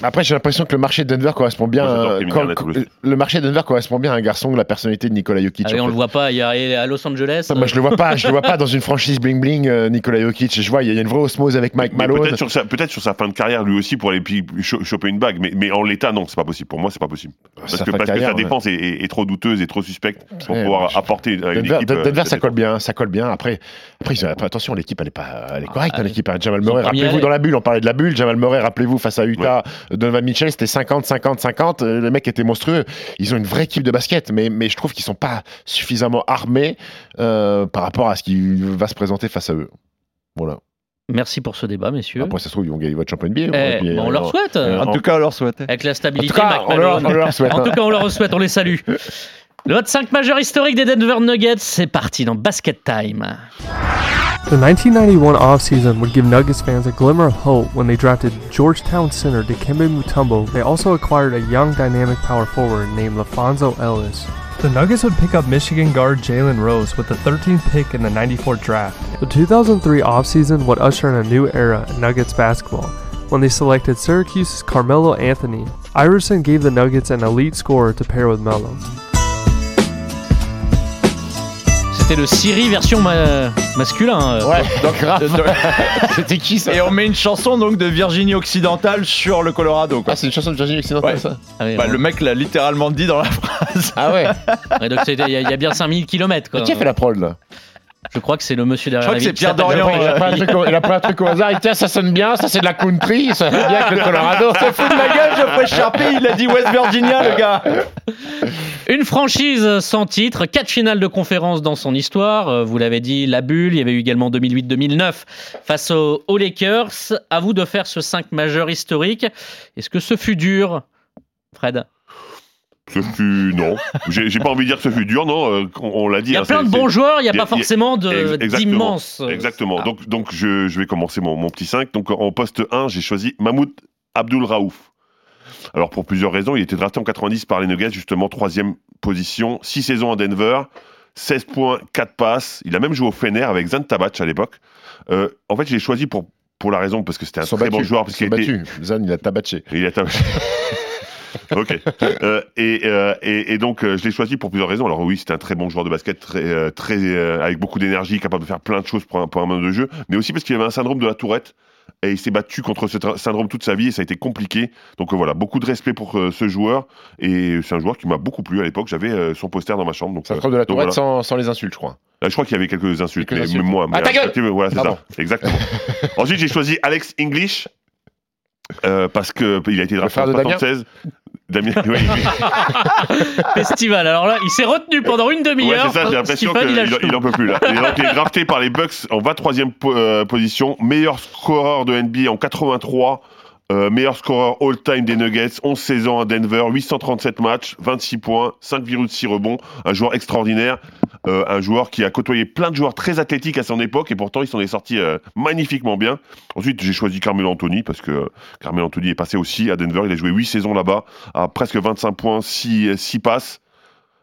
Après, j'ai l'impression que le marché de Denver correspond bien. Moi, euh, quand- aussi. le marché de Denver correspond bien à un garçon de la personnalité de Nikola Jokic. ah en on fait. le voit pas, il y a à Los Angeles. Moi, je le vois pas. Je le vois pas [LAUGHS] dans une franchise bling bling. euh, Nikola Jokic. Je vois, il y a une vraie osmose avec Mike Mais Malone. peut-être sur, sa, sur sa fin de carrière lui aussi pour aller choper une bague. Mais, mais en l'état, non, c'est pas possible. Pour moi, c'est pas possible. Parce Sa que, parce que carrière, sa ouais. défense est, est- est trop douteuse et trop suspecte pour Ouais, pouvoir je- apporter à une Denver, équipe. euh, Denver, ça cette colle bien, ça colle bien. Après, après, attention, l'équipe, elle est pas, elle est correcte, Ah, hein, l'équipe. hein. Jamal Murray, rappelez-vous dans la bulle, on parlait de la bulle. Jamal Murray, rappelez-vous face à Utah, Donovan Mitchell, c'était 50, 50, 50. euh, Le mec était monstrueux. Ils ont une vraie équipe de basket, mais, mais je trouve qu'ils sont pas suffisamment armés euh, par rapport à ce qui va se présenter face à eux. Voilà. Merci pour ce débat, messieurs. Après, ça se trouve, ils vont gagner votre champion NBA. Eh, puis, on euh, leur souhaite. euh, En tout cas, on leur souhaite. Avec la en stabilité, tout cas, Mike on leur, Malone. on leur souhaite. En hein. tout cas, on leur souhaite, on les salue. Le vote 5 majeur historique des Denver Nuggets, c'est parti dans Basket Time. The 1991 offseason would give Nuggets fans a glimmer of hope when they drafted Georgetown center Dikembe Mutombo. They also acquired a young dynamic power forward named LaFonso Ellis. The Nuggets would pick up Michigan guard Jalen Rose with the 13th pick in the 94 draft. The 2003 offseason would usher in a new era in Nuggets basketball when they selected Syracuse's Carmelo Anthony. Iverson gave the Nuggets an elite scorer to pair with Melo. C'était le Siri version ma- masculin. euh. Ouais, donc grave. [LAUGHS] C'était qui ça Et on met une chanson donc de Virginie occidentale sur le Colorado. Quoi. Ah, c'est une chanson de Virginie Occidentale, Ouais. ça Ah oui, Bah, bon. le mec l'a littéralement dit dans la phrase. Ah ouais Ouais, donc c'était- il y, a- il y a bien 5000 km. Quoi. Qui a fait la prod là? Je crois que c'est le monsieur derrière Je crois la que c'est vitre Pierre Dorian. Il a pris un truc au- il a pris un truc au hasard. Il dit, Tiens, ça sonne bien, ça c'est de la country, ça sonne bien avec le Colorado. [LAUGHS] Se fout de ma gueule, Geoffrey Sharpie, il a dit West Virginia, le gars. Une franchise sans titre, quatre finales de conférence dans son histoire. Euh, Vous l'avez dit, la bulle. Il y avait eu également 2008-2009 face aux, aux Lakers. À vous de faire ce 5 majeur historique. Est-ce que ce fut dur, Fred? Ce fut non. J'ai j'ai pas envie de dire que ce fut dur, non. euh, on on l'a dit. Il y a hein, plein c'est- de bons c'est- joueurs, il n'y a il y a- pas forcément de- Ex- exactement. d'immenses. euh, Exactement. ah. Donc, donc je, je vais commencer mon, mon petit 5. Donc en poste 1, j'ai choisi Mahmoud Abdul Raouf. Alors pour plusieurs raisons, il était drafté en 90 par les Nuggets, justement troisième position, 6 saisons à Denver, 16 points, 4 passes. Il a même joué au Fener avec Zan Tabac à l'époque. Euh, en fait, je l'ai choisi pour pour la raison parce que c'était un très bon joueur parce Ils qu'il sont était battus. Zan, il a tabaché. il a tabac- [LAUGHS] ok. Euh, et, euh, et, et donc, euh, je l'ai choisi pour plusieurs raisons. Alors oui, c'était un très bon joueur de basket, très, très avec beaucoup d'énergie, capable de faire plein de choses pour un, pour un de jeu, mais aussi parce qu'il avait un syndrome de la tourette. Et il s'est battu contre ce syndrome toute sa vie et ça a été compliqué. Donc euh, voilà, beaucoup de respect pour euh, ce joueur. Et c'est un joueur qui m'a beaucoup plu à l'époque. J'avais euh, son poster dans ma chambre. Donc, Ça trouve de la tourette voilà. sans, sans les insultes, je crois. Euh, Je crois qu'il y avait quelques insultes, Quelques mais insultes. moi. Ah, mais, ta gueule Voilà, c'est ça. Exactement. Ensuite, j'ai choisi Alex English. parce que il a été drafté en de Damien 76. Damien, oui, oui. [LAUGHS] Festival. Alors là, il s'est retenu pendant une Ouais, demi-heure. c'est ça, j'ai l'impression qu'il a en peut plus là. [LAUGHS] Il est drafté par les Bucks en 23e po- euh, position, meilleur scoreur de NBA en 83, euh, meilleur scoreur all-time des Nuggets, 11 saisons à Denver, 837 matchs, 26 points, 5,6 rebonds, un joueur extraordinaire, euh, un joueur qui a côtoyé plein de joueurs très athlétiques à son époque et pourtant il s'en est sorti euh, magnifiquement bien. Ensuite, j'ai choisi Carmelo Anthony parce que euh, Carmelo Anthony est passé aussi à Denver, il a joué 8 saisons là-bas, à presque 25 points, 6, 6 passes.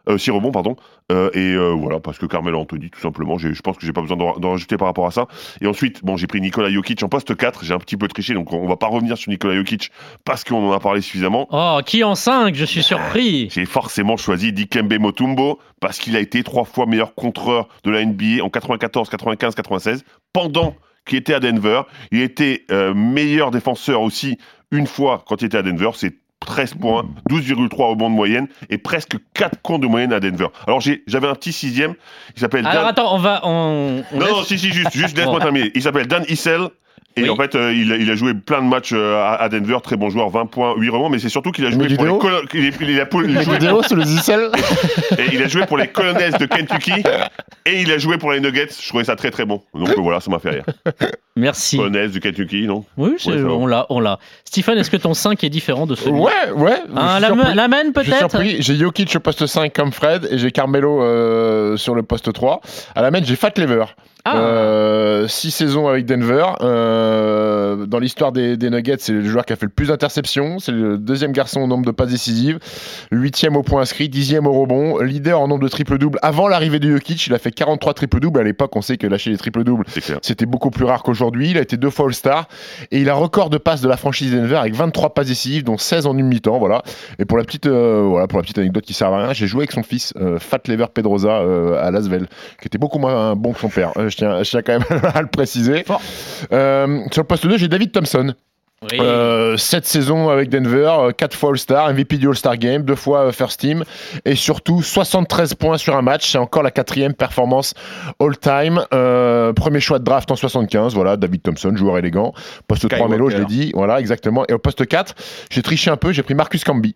Euh, 6 rebonds, pardon. Euh, et euh, voilà, parce que Carmelo Anthony, tout simplement. Je pense que j'ai pas besoin d'en d'en rajouter par rapport à ça. Et ensuite, bon, j'ai pris Nikola Jokic en poste 4. J'ai un petit peu triché, donc on va pas revenir sur Nikola Jokic parce qu'on en a parlé suffisamment. Oh, qui en 5 Je suis surpris. J'ai forcément choisi Dikembe Motumbo parce qu'il a été trois fois meilleur contreur de la NBA en 94, 95, 96 pendant qu'il était à Denver. Il était euh, meilleur défenseur aussi une fois quand il était à Denver. C'est 13 points, 12,3 rebonds de moyenne et presque 4 comptes de moyenne à Denver. Alors j'ai- j'avais un petit sixième, il s'appelle Alors Dan... attends, on va. On, on Non, laisse- non, si, si, juste, juste [LAUGHS] laisse-moi terminer. Il s'appelle Dan Issel. Et Oui. en fait, euh, il, a, il a joué plein de matchs euh, à, à Denver, très bon joueur, 20 points, 8 rebonds, mais c'est surtout qu'il a joué pour les, il, il a il a joué- le [LAUGHS] et il a joué pour les Colonels de Kentucky et il a joué pour les Nuggets. Je trouvais ça très très bon. Donc euh, voilà, ça m'a fait rire. Merci. Colonels de Kentucky, non? Oui, Ouais, on l'a, on l'a. Stephen, est-ce que ton 5 est différent de celui Ouais, ouais. Hein, la, main peut-être? J'ai Jokic au poste 5 comme Fred et j'ai Carmelo euh, sur le poste 3. À la main, j'ai Fat Lever. Ah. Euh, six saisons avec Denver. Euh, dans l'histoire des, des Nuggets, c'est le joueur qui a fait le plus d'interceptions. C'est le deuxième garçon au nombre de passes décisives. Huitième au point inscrit, dixième au rebond. Leader en nombre de triple-double. Avant l'arrivée de Jokic, il a fait 43 triple-doubles. À l'époque, on sait que lâcher les triple-doubles, c'était beaucoup plus rare qu'aujourd'hui. Il a été deux fois All-Star. Et il a record de passes de la franchise Denver avec 23 passes décisives, dont 16 en une mi-temps. Voilà. Et pour la petite, euh, voilà, pour la petite anecdote qui sert à rien, j'ai joué avec son fils, euh, Fat Lever Pedrosa, euh, à Lasvel, qui était beaucoup moins bon que son père. Euh, je, tiens, je tiens quand même [LAUGHS] à le préciser. Euh, sur le poste 2, j'ai David Thompson. Oui. Euh, 7 saisons avec Denver, 4 fois All-Star, MVP du All-Star Game, 2 fois euh, First Team, et surtout 73 points sur un match. C'est encore la quatrième performance all-time. Euh, premier choix de draft en 75, voilà, David Thompson, joueur élégant. Poste 3 Mélo, je l'ai dit, voilà, exactement. Et au poste 4, j'ai triché un peu, j'ai pris Marcus Camby.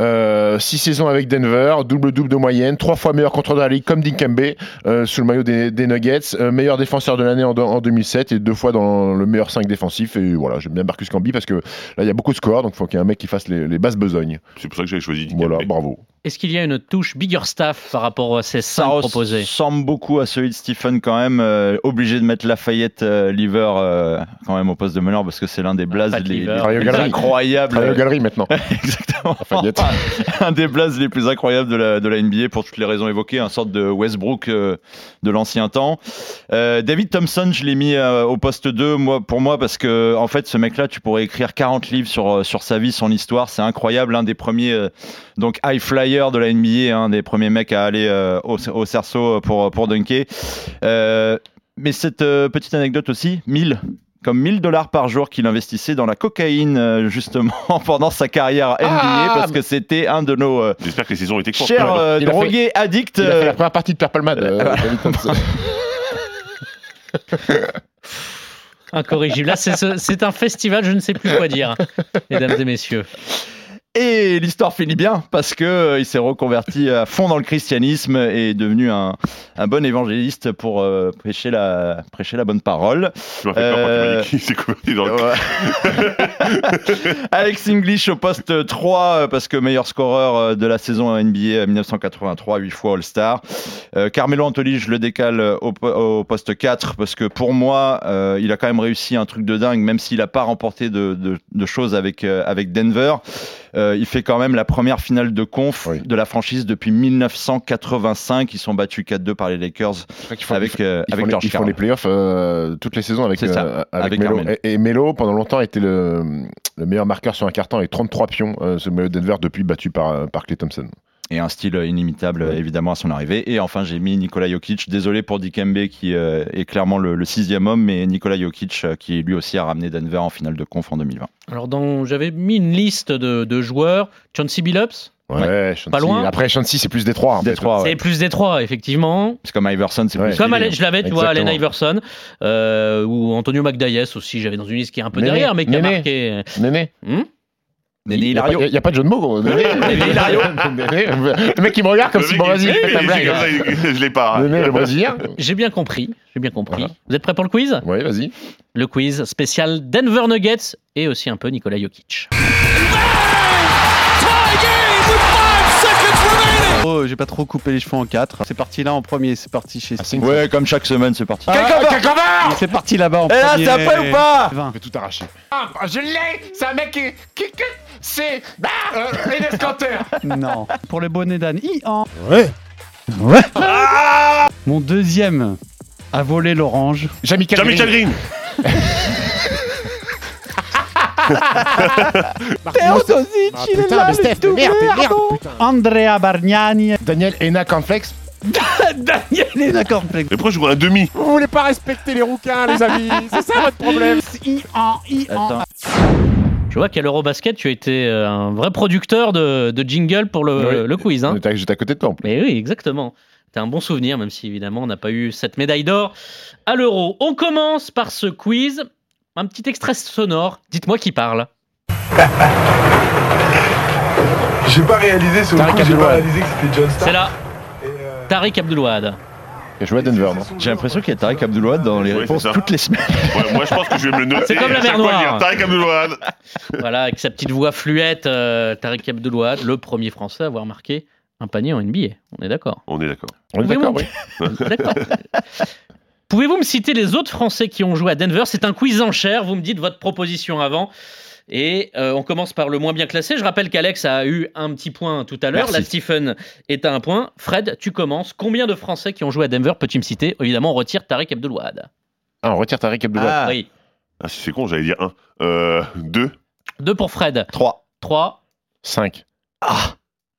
6 saisons avec Denver, double-double de moyenne, 3 fois meilleur contrôleur de la ligue comme Dinkembe, euh, sous le maillot des, des Nuggets, euh, meilleur défenseur de l'année en, en 2007 et deux fois dans le meilleur 5 défensif. Et voilà, j'aime bien Marcus Camby parce que là, il y a beaucoup de scores, donc il faut qu'il y ait un mec qui fasse les, les basses besognes. C'est pour ça que j'avais choisi. Voilà, bravo. Est-ce qu'il y a une touche bigger staff par rapport à ces Ça 5 proposés ressemble beaucoup à celui de Stephen quand même, euh, obligé de mettre Lafayette euh, Lever euh, quand même au poste de meneur parce que c'est l'un des blazes les, plus incroyables. Travaille aux galeries maintenant. [LAUGHS] Exactement. [LAUGHS] Un des blazes les plus incroyables de la, de la NBA pour toutes les raisons évoquées, un sorte de Westbrook euh, de l'ancien temps. Euh, David Thompson, je l'ai mis euh, au poste 2 moi, pour moi parce que en fait ce mec-là, tu pourrais écrire 40 livres sur, sur sa vie, son histoire. C'est incroyable, un des premiers euh, donc high de la NBA, un des premiers mecs à aller euh, au, au cerceau pour, pour dunker. Euh, mais cette euh, petite anecdote aussi, 1000 comme 1000 dollars par jour qu'il investissait dans la cocaïne euh, justement [LAUGHS] pendant sa carrière NBA Ah, parce que c'était un de nos euh, J'espère que les saisons ont été courtes. chers euh, drogués addicts. Il a fait la première partie de Purple Mad, euh. Incorrigible. Là, c'est ce- c'est un festival, je ne sais plus quoi dire, mesdames et messieurs. Et l'histoire finit bien parce que euh, il s'est reconverti à fond dans le christianisme et est devenu un, un bon évangéliste pour euh, prêcher, la, prêcher la bonne parole. Tu m'as fait peur quand tu m'as dit qu'il s'est converti dans le. [LAUGHS] Alex English au poste 3 euh, parce que meilleur scoreur de la saison NBA 1983, 8 fois All-Star. Euh, Carmelo Anthony, je le décale au, po- au poste 4 parce que pour moi, il a quand même réussi un truc de dingue, même s'il n'a pas remporté de, de- de choses avec, avec Denver. Euh, il fait quand même la première finale de conf Oui. de la franchise depuis 1985. Ils sont battus 4-2 par les Lakers Ils font, avec, euh, ils font avec les, George ils font les playoffs euh, toutes les saisons avec, ça, euh, avec, avec Melo. Et, et Melo, pendant longtemps, était le, le meilleur marqueur sur un carton avec 33 pions, euh, ce Melo Denver, depuis battu par, par Clay Thompson. Et un style inimitable Ouais. évidemment à son arrivée. Et enfin j'ai mis Nikola Jokic. Désolé pour Dikembe qui euh, est clairement le, le sixième homme, mais Nikola Jokic euh, qui lui aussi a ramené Denver en finale de conf en 2020. Alors, dans- j'avais mis une liste de, de joueurs. Chauncey Billups, Ouais, Chauncey. Pas loin. Après, Chauncey, c'est plus Détroit. en fait. Détroit, ouais. c'est plus Détroit, effectivement. C'est comme Iverson, c'est Ouais. plus Comme Allen, je l'avais, tu vois, Allen. Iverson, euh, ou Antonio Magdayes aussi, j'avais dans une liste qui est un peu Néné, derrière, mais qui a Néné. marqué. Néné. Hmm? Néné Il n'y a, pas- y a pas de jeu de mots, gros. [LAUGHS] Néné. Hilario. [LAUGHS] Le mec, il me regarde comme Le si, bon, vas-y, ça, [LAUGHS] Je l'ai pas. Néné, le Brésilien. J'ai bien compris, j'ai bien compris. Voilà. Vous êtes prêts pour le quiz? Ouais, vas-y. Le quiz spécial Denver Nuggets et aussi un peu Nikola Jokic. Oh, j'ai pas trop coupé les cheveux en quatre. C'est parti là en premier, c'est parti chez Ah, Ouais, comme chaque semaine, c'est parti. Ah, C'est parti là-bas en Et là, premier. c'est après ou pas? Vingt. On peut tout arracher. Ah, je l'ai C'est un mec qui. qui, qui c'est. Euh, Enes Kanter Non. Pour le bonnet d'âne. Ian. Ouais. Ouais. Mon deuxième a volé l'orange. Jamie Jamie Calgary. Green. Teodosic, Ah, il est putain, là, mais le Steph, mais doublé, merde, mais merde, Arnaud. putain. Andrea Bargnani. Daniel Ena Cornflex. [LAUGHS] Daniel est d'accord. Mais pourquoi je joue un demi? Vous voulez pas respecter les rouquins, les amis? C'est ça votre problème Ian, Ian. Je vois qu'à l'Eurobasket, tu as été euh, un vrai producteur de, de jingle pour le, Oui. le quiz. Hein. J'étais à côté de toi en plus. Mais oui, exactement. T'as un bon souvenir, même si évidemment on n'a pas eu cette médaille d'or à l'Euro. On commence par ce quiz. Un petit extrait sonore. Dites-moi qui parle. J'ai pas réalisé Tariq coup, j'ai pas réalisé que c'était John Stark. C'est là, euh, Tariq Abdelouad. Il a joué à Denver, non J'ai l'impression qu'il y a Tarek Abdelouad dans les Ouais, réponses c'est ça. toutes les semaines. Ouais, Moi, je pense que je vais me le noter. C'est comme la à mer chaque fois Noire. dire Tariq Abdelouad. Voilà, avec sa petite voix fluette, euh, Tariq Abdelouad, le premier Français à avoir marqué un panier en NBA. On est d'accord. On est d'accord. On est d'accord, oui. oui. [LAUGHS] D'accord. Pouvez-vous me citer les autres Français qui ont joué à Denver? C'est un quiz en chair. Vous me dites votre proposition avant. Et euh, on commence par le moins bien classé. Je rappelle qu'Alex a eu un petit point tout à l'heure. La Stephen est à un point. Fred, tu commences. Combien de Français qui ont joué à Denver peux-tu me citer? Évidemment, on retire Tariq Abdelouad. Ah, on retire Tariq Abdelouad. Ah. Oui. Ah, c'est con, j'allais dire un. Euh, deux. Deux pour Fred. 3. 3. 5.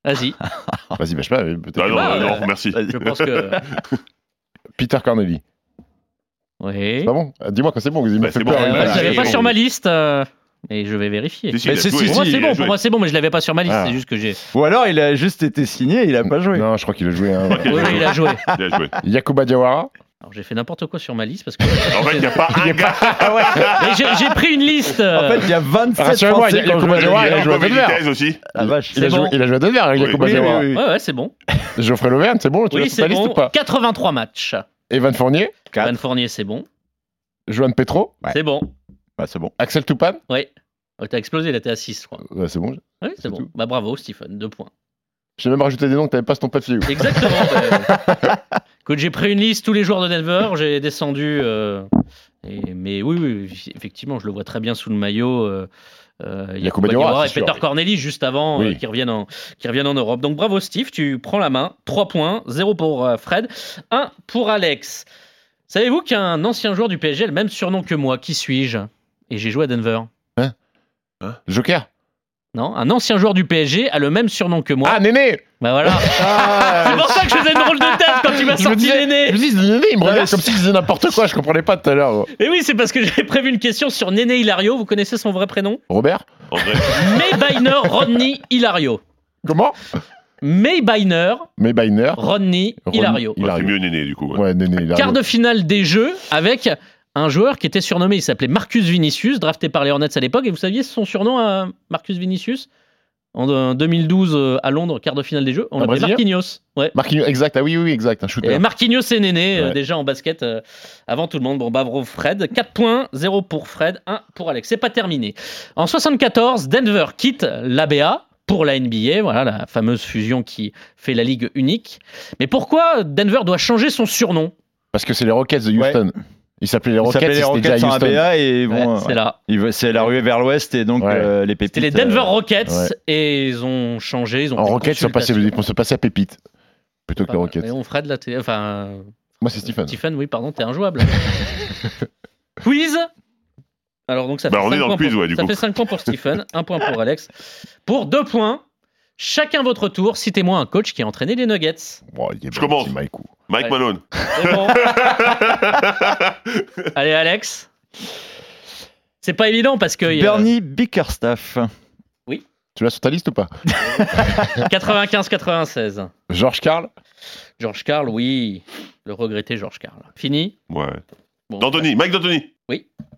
Vas-y. [LAUGHS] Vas-y, bah, je sais pas, peut-être. Ah non, bah, non, euh, merci. Je pense que. [LAUGHS] Peter Corneli. Oui. C'est pas bon? Ah, Dis-moi quand c'est bon, il m'a Bah, fait c'est peur. bon, Euh, bah, c'est pas sur ma liste. euh, Et je vais vérifier. Si, Mais si, Pour moi, si, c'est bon. Pour moi, c'est bon, mais je l'avais pas sur ma liste. Ah. C'est juste que j'ai. Ou alors il a juste été signé, il a pas joué. Non, je crois qu'il a joué. Hein. Il Oui, a oui, il a joué. [LAUGHS] Il a joué. Yakuba Diawara. Alors j'ai fait n'importe quoi sur ma liste parce que. En fait, il n'y a pas [LAUGHS] un gars. Mais j'ai j'ai pris une liste. En fait, il y a 27 Rassure-moi, Français il il a joué à Denver. Aussi. La vache. Il a, joué, il a joué à Denver, hein, Yakuba Diawara. Ouais, ouais, c'est bon. [LAUGHS] Geoffrey Lauvergne, c'est bon Tu Oui, c'est bon. ou pas? 83 matchs. Evan Fournier? Quatre. Van Fournier, c'est bon. Johan Petro? Ouais. C'est bon. Ouais, c'est bon. Axel Toupane? Oui. Oh, T'as explosé, il était à 6, je crois. Ouais, c'est bon. Oui, c'est C'est bon. tout. Bah bravo, Stephen, deux points. J'ai même rajouté des noms que t'avais pas sur ton papier. Exactement. [LAUGHS] bah, Écoute, j'ai pris une liste tous les joueurs de Denver, j'ai descendu. euh, et- mais oui, oui, effectivement, je le vois très bien sous le maillot. Euh, euh, Yakuba Diawara, Diawara et c'est sûr. Peter Corneli juste avant Oui. euh, qui, reviennent en, qui reviennent en Europe. Donc bravo Steve, tu prends la main. 3 points, 0 pour euh, Fred, 1 pour Alex. Savez-vous qu'un ancien joueur du PSG a le même surnom que moi? Qui suis-je? Et j'ai joué à Denver. Joker. Non, un ancien joueur du PSG a le même surnom que moi. Ah, Néné Bah voilà. [LAUGHS] C'est pour ça que je faisais une drôle de tête quand tu m'as Je me sorti disais, Néné. je me dis, Néné, il me regarde comme s'il disait n'importe quoi, je comprenais pas tout à l'heure. Et oui, c'est parce que j'avais prévu une question sur Néné Hilario. Vous connaissez son vrai prénom? Robert? En vrai. May Biner Rodney Hilario. Comment? May Biner, Mais Biner. Rodney, Hilario. Ouais, c'est mieux Néné, du coup. ouais. Ouais, Néné, Hilario. Quart de finale des Jeux avec un joueur qui était surnommé, il s'appelait Marcus Vinicius, drafté par les Hornets à l'époque. Et vous saviez son surnom à Marcus Vinicius? En euh, 2012 euh, à Londres, quart de finale des Jeux, on l'appelait Marquinhos. Ouais. Marquinhos, exact. Ah oui, oui, exact. Un shooter. Et Marquinhos et Néné, euh, Ouais. déjà en basket euh, avant tout le monde. Bon, bah, bravo Fred. 4 points, 0 pour Fred, 1 pour Alex. C'est pas terminé. En 74, Denver quitte l'ABA pour la NBA, voilà la fameuse fusion qui fait la ligue unique. Mais pourquoi Denver doit changer son surnom? Parce que c'est les Rockets de Houston. Ils s'appelaient les Rockets, s'appelaient les Rockets déjà en Houston. ABA et bon, Ouais, c'est là. il veut- c'est la ruée vers l'ouest et donc Ouais. euh, les pépites. C'était les Denver euh, Rockets ouais. et ils ont changé. Ils ont En Rockets, ils sont passés, sont passés à Pépite. Plutôt que les Rockets. Et on Fred là, t'es- enfin Moi, c'est Stephen. Stephen, oui, pardon, t'es injouable. [LAUGHS] quiz. Alors donc ça Bah, fait on est 5 dans le points quiz, pour, ouais, du ça fait 5 points pour Stephen, [LAUGHS] 1 point pour Alex. Pour 2 points, chacun votre tour, citez-moi un coach qui a entraîné les Nuggets. Bon, il est Je bon, commence. Mike Ouais. Malone. Bon. [LAUGHS] Allez Alex. C'est pas évident parce que a Bernie Bickerstaff. Tu l'as sur ta liste ou pas? [LAUGHS] 95-96. George Carl? George Carl, oui. Le regretté George Carl. Fini? Ouais. Bon, D'Anthony, Mike D'Antoni.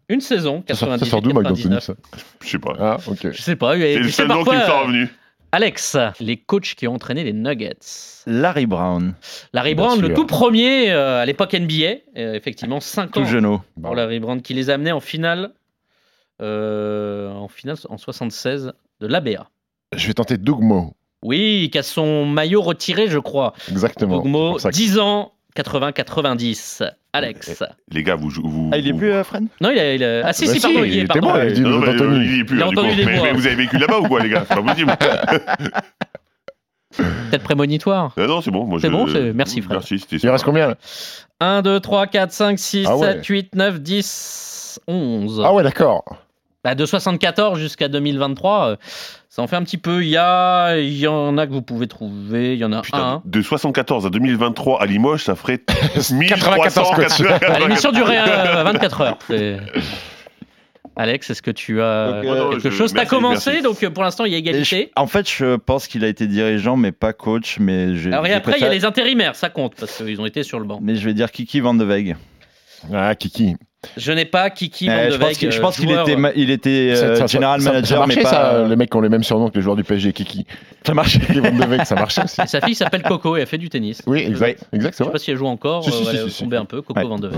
Une saison, Ça sort, ça 98 sort d'où, Mike D'Antoni 99. ça? Je sais pas. Ah, ok. Je sais pas. C'est le seul nom qui me sort euh, revenu. Alex, les coachs qui ont entraîné les Nuggets. Larry Brown. Larry Brown, le tout premier euh, à l'époque NBA, euh, effectivement 5 Tout ans genou. pour Larry Brown, qui les a amenés en finale, euh, en finale en 76 de l'ABA. Je vais tenter Doug Moe. Oui, qui a son maillot retiré, je crois. Exactement. Doug Moe, C'est pour ça que- 10 ans, 80-90. Alex. Les gars, vous. vous Ah, il est vous- plus euh, Fred? Non, il a. il a- Ah si, Bah si, si, pardon, il est, pardon. bon, il dit Non, mais, il est plus, Il entendu les mais, voix. mais vous avez vécu là-bas ou quoi, les gars? C'est pas possible. [LAUGHS] [LAUGHS] Peut-être prémonitoire. Ah non, c'est bon. moi, C'est je- bon, c'est- merci, Fred. Merci, c'était Il reste combien là? 1, 2, 3, 4, 5, 6, Ah ouais. 7, 8, 9, 10, 11. Ah ouais, d'accord. Bah, de 74 jusqu'à 2023, euh, ça en fait un petit peu. Il y, a, il y en a que vous pouvez trouver. Il y en a Putain, un. de 74 à 2023 à Limoges, ça ferait 94 coachs. Ah, L'émission durait euh, 24 heures. C'est- Alex, est-ce que tu as Donc, euh, quelque je- chose? T'as commencé, merci. donc euh, pour l'instant il y a je- égalité. en fait, je pense qu'il a été dirigeant, mais pas coach. Mais je, Alors et après il y a les intérimaires, ça compte parce qu'ils ont été sur le banc. Mais je vais dire Kiki Van de Weg. Ah, Kiki. Je n'ai pas Kiki Van de je pense qu'il je euh, pense qu'il joueur- était, il était Ça- euh, ça- general ça- manager, ça mais pas. ça, les mecs qui ont les mêmes surnoms que les joueurs du PSG, Kiki. Ça marchait. Kiki Van de Beek, ça marchait aussi. Et sa fille s'appelle Coco et elle fait du tennis. Oui, exact. Exact, Je c'est sais pas si elle joue encore, Si, si, euh, si, elle si, un peu, Coco Ouais. Van de.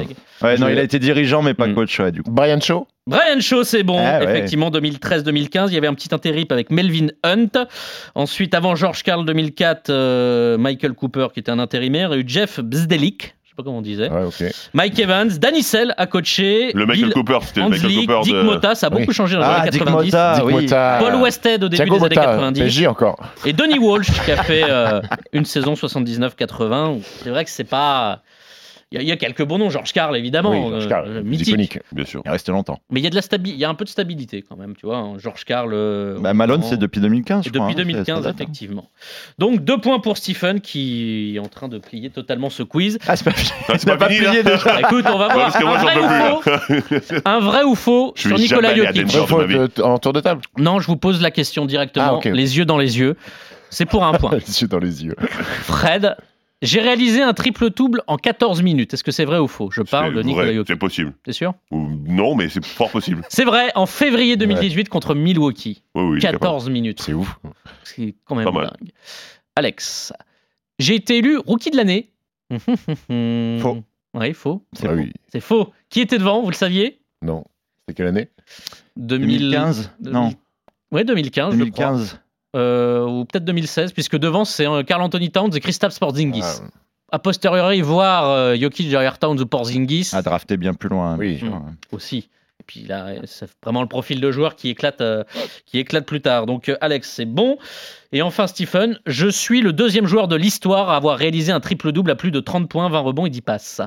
Ouais, non, il a été dirigeant, mais pas Hmm. coach, ouais, du coup. Brian Shaw Brian Shaw, c'est bon. Ah ouais. Effectivement, 2013-2015, il y avait un petit intérim avec Melvin Hunt. Ensuite, avant George Carl 2004, euh, Michael Cooper qui était un intérimaire. Il y a eu Jeff Bzdelik, je sais pas comment on disait. Ouais. Mike Evans, Danny Sell a coaché. Le Michael Bill Cooper, c'était le Michael Cooper Dick de. Mota, ça a beaucoup Oui. changé dans les Ah, années Dick 90. Mota, Dick oui. Mota. Paul Westhead au début Thiago des années Motta, 90. PSG encore. Et Donny Walsh qui a fait euh, une saison 79-80. où C'est vrai que c'est pas. Il y, a- il y a quelques bons noms, George Carl évidemment, Oui, George euh, Carl, euh, mythique. iconique. Bien sûr. Il est resté longtemps. Mais il y a de la stabi- il y a un peu de stabilité quand même, tu vois. hein. George Carl. euh, Bah, Malone, c'est depuis 2015, Et je crois. depuis hein, ça- 2015, ça date, hein. effectivement. Donc deux points pour Stephen qui est en train de plier totalement ce quiz. Ah, c'est pas Ah, pas pas plié déjà. Bah, écoute, on va voir parce que moi, un, j'en vrai peux ou plus. faux, [LAUGHS] un vrai ou faux Je sur à Jokic. En tour de table. Non, je vous pose la question directement, Ah, les yeux dans les yeux. C'est pour un point. [LAUGHS] Les yeux dans les yeux. Fred, j'ai réalisé un triple-double en 14 minutes. Est-ce que c'est vrai ou faux? Je parle de C'est Nikola Jokic. C'est possible. T'es sûr? Ou- Non, mais c'est fort possible. [LAUGHS] C'est vrai, en février 2018 contre Milwaukee. Oui, oui, il est capable. 14 minutes. C'est ouf. C'est quand même Pas mal. dingue. Alex, j'ai été élu rookie de l'année. [LAUGHS] Faux. Oui, faux. C'est Ah faux. oui. C'est faux. Qui était devant, vous le saviez? Non. C'était quelle année? 2015 Non, Oui, 2015, je crois. 2015. Euh, ou peut-être 2016, puisque devant, c'est euh, Carl Anthony Towns et Kristaps Porzingis. Ah, A posteriori, voir euh, Jokic derrière Towns ou Porzingis A drafté bien plus loin. Oui. sûr. aussi. Et puis là, c'est vraiment le profil de joueur qui éclate, euh, qui éclate plus tard. Donc euh, Alex, c'est bon. Et enfin Stephen, je suis le deuxième joueur de l'histoire à avoir réalisé un triple-double à plus de 30 points, 20 rebonds et 10 passes.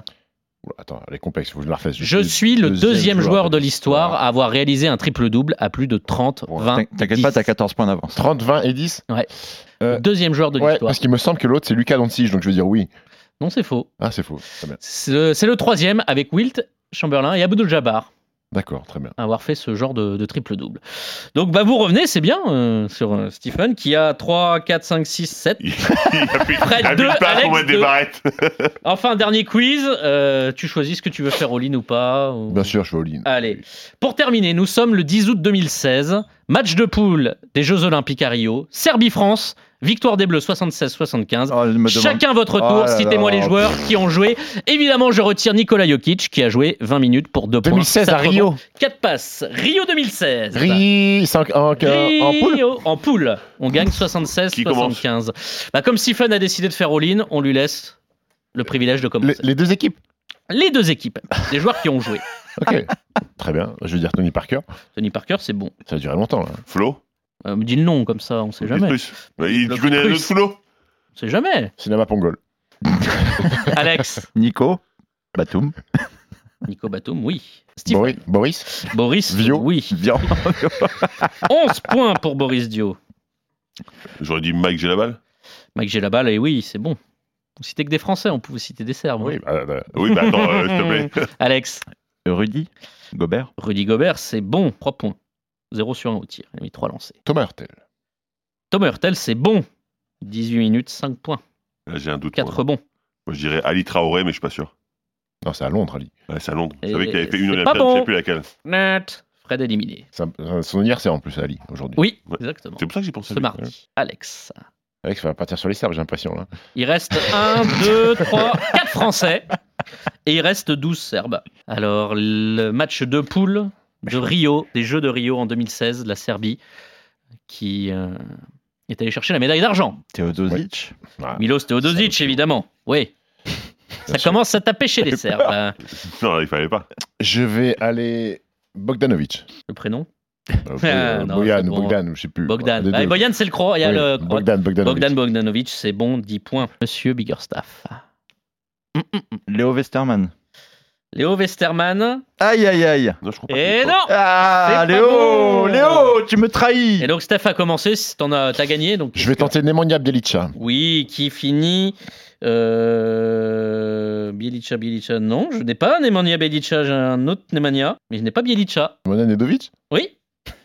Attends, elle est complexe, faut que je la refasse. Je suis le deuxième joueur de l'histoire à avoir réalisé un triple-double à plus de 30, 20, T'in- T'inquiète pas, t'as 14 points d'avance. 30, 20 et 10 Ouais. Euh, deuxième joueur de Ouais, l'histoire. parce qu'il me semble que l'autre, c'est Lucas Doncic, donc je veux dire oui. Non, c'est faux. Ah, c'est faux. C'est le troisième avec Wilt Chamberlain et Abdul Jabbar. D'accord, très bien. avoir fait ce genre de, de triple-double. Donc bah, vous revenez, c'est bien, euh, sur euh, Stephen, qui a 3, 4, 5, 6, 7. Il a plus, Fred, il a plus deux, de place Alex, des barrettes. [LAUGHS] Enfin, dernier quiz, euh, tu choisis ce que tu veux faire all-in ou pas. ou- Bien sûr, je vais au lean. Allez, pour terminer, nous sommes le 10 août 2016, match de poule des Jeux Olympiques à Rio, Serbie-France, victoire des Bleus 76-75. Oh, Chacun votre Oh tour, citez-moi les joueurs qui ont joué. Évidemment, je retire Nikola Jokic qui a joué 20 minutes pour 2 points. 2016 à Rio. rebonds, 4 passes. Rio 2016. Ri, cinq- en, en, en poule Rio, en poule. On gagne 76-75. Bah, comme Stephen a décidé de faire all-in, on lui laisse le privilège de commencer. les deux équipes Les deux équipes, les joueurs qui ont joué. Ok, très bien. Je vais dire Tony Parker. Tony Parker, c'est bon. Ça a duré longtemps, là. Flo? Euh, me dis le nom comme ça, on sait jamais. Bah, il- Le Tu connais un autre Flo On sait jamais. Cinéma Pongol. [LAUGHS] Alex, Nico Batum. Nico Batum, oui. Steve, Boris, Boris Boris, Vio. oui. Bien. [LAUGHS] 11 points pour Boris Dio. J'aurais dit Mike Gelabal. Mike j'ai la balle et oui, c'est bon. Vous citez que des Français, on pouvait citer des Serbes. Oui, hein. bah, bah, Oui, bah attends, euh, s'il te plaît. [LAUGHS] Alex, Rudy. Gobert. Rudy Gobert, c'est bon. 3 points. 0 sur 1 au tir. Il a mis 3 lancés. Thomas Hurtel. Thomas Hurtel, c'est bon. 18 minutes, 5 points. Là, J'ai un doute. 4 moi. rebonds. Moi, je dirais Ali Traoré, mais je suis pas sûr. Non, c'est à Londres, Ali. Ouais, c'est à Londres. Vous savez qu'il avait fait une Olympiade, bon. je sais plus laquelle. Net. Fred éliminé. C'est un- Son anniversaire en plus Ali aujourd'hui. Oui, Ouais. exactement. C'est pour ça que j'ai pensé à Ce lui. mardi. Alex. Alex va partir sur les Serbes, j'ai l'impression. Là. Il reste 1, 2, 3, 4 Français. Et il reste 12 Serbes. Alors, le match de poule de Rio, des Jeux de Rio en 2016, la Serbie, qui euh, est allé chercher la médaille d'argent. Teodosic. Ah, Milos Teodosic, évidemment. Oui. Ça commence à taper chez les Serbes. hein. Non, il fallait pas. Je vais aller Bogdanovic. Le prénom Euh, [LAUGHS] Ah, non, Boyan, bon. Bogdan, je sais plus. Bogdan. Ah, deux. Boyan, c'est le croix. Il y a Oui, le Bogdan, Bogdanovic. Bogdan Bogdanovic, c'est bon, 10 points. Monsieur Biggerstaff. Léo Westerman. Léo Westerman. Aïe, aïe, aïe. Non, je. Et non Ah, C'est pas Léo bon. Léo, tu me trahis Et donc Steph a commencé, t'en as, t'as gagné. Donc Je vais tenter Nemanja Bjelica. Oui, qui finit. Euh... Bielica, Bielica, non, je n'ai pas Nemanja Bielica, j'ai un autre Nemanja, mais je n'ai pas Bielica. Mona Nedovic Oui,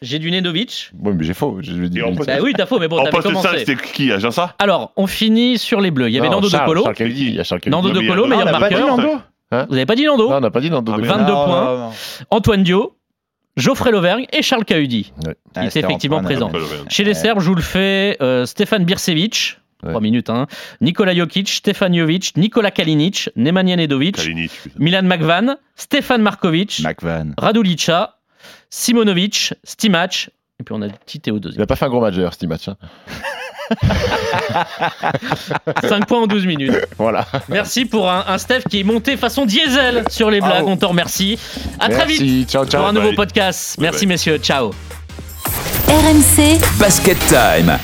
j'ai du Nedovic. Oui, mais j'ai faux. Je vais Et dire en Bjelica. poste- Bah oui, t'as faux, mais bon, En t'avais poste 5, commencé. c'était qui Aginsa Alors, on finit sur les bleus. Il y avait Non, Nando De Charles, Colo. Charles Kennedy, Il y a Charles Kennedy. Nando Non, De mais il y a Colo, Nando. meilleur marqueur. Nando Vous n'avez pas dit Nando Non, on n'a pas dit Nando. Ah, De mais Colo. 22 Non, points. non, non. Antoine Dio, Geoffrey Lauvergne et Charles Cahudi. Qui Ah, était c'était effectivement présent. Chez les. Serbes, je vous le fais, euh, Stefan Bircevic, Ouais. 3 minutes, hein, Nikola Jokic, Stefan Jovic, Nikola Kalinic, Nemanja Nedovic, Kalinic. Milan Makvan, Stefan Markovic, McVan. Radulica, Simonovic, Stimac, et puis on a petit Théo Il deuxième. n'a pas fait un gros match d'ailleurs, match. hein. [LAUGHS] [LAUGHS] 5 points en 12 minutes. Voilà. Merci pour un, un Steph qui est monté façon diesel sur les blagues. On te remercie. À très vite Merci. Ciao, ciao. pour un nouveau Bye. podcast. Merci Bye. messieurs. Ciao. RMC Basket Time.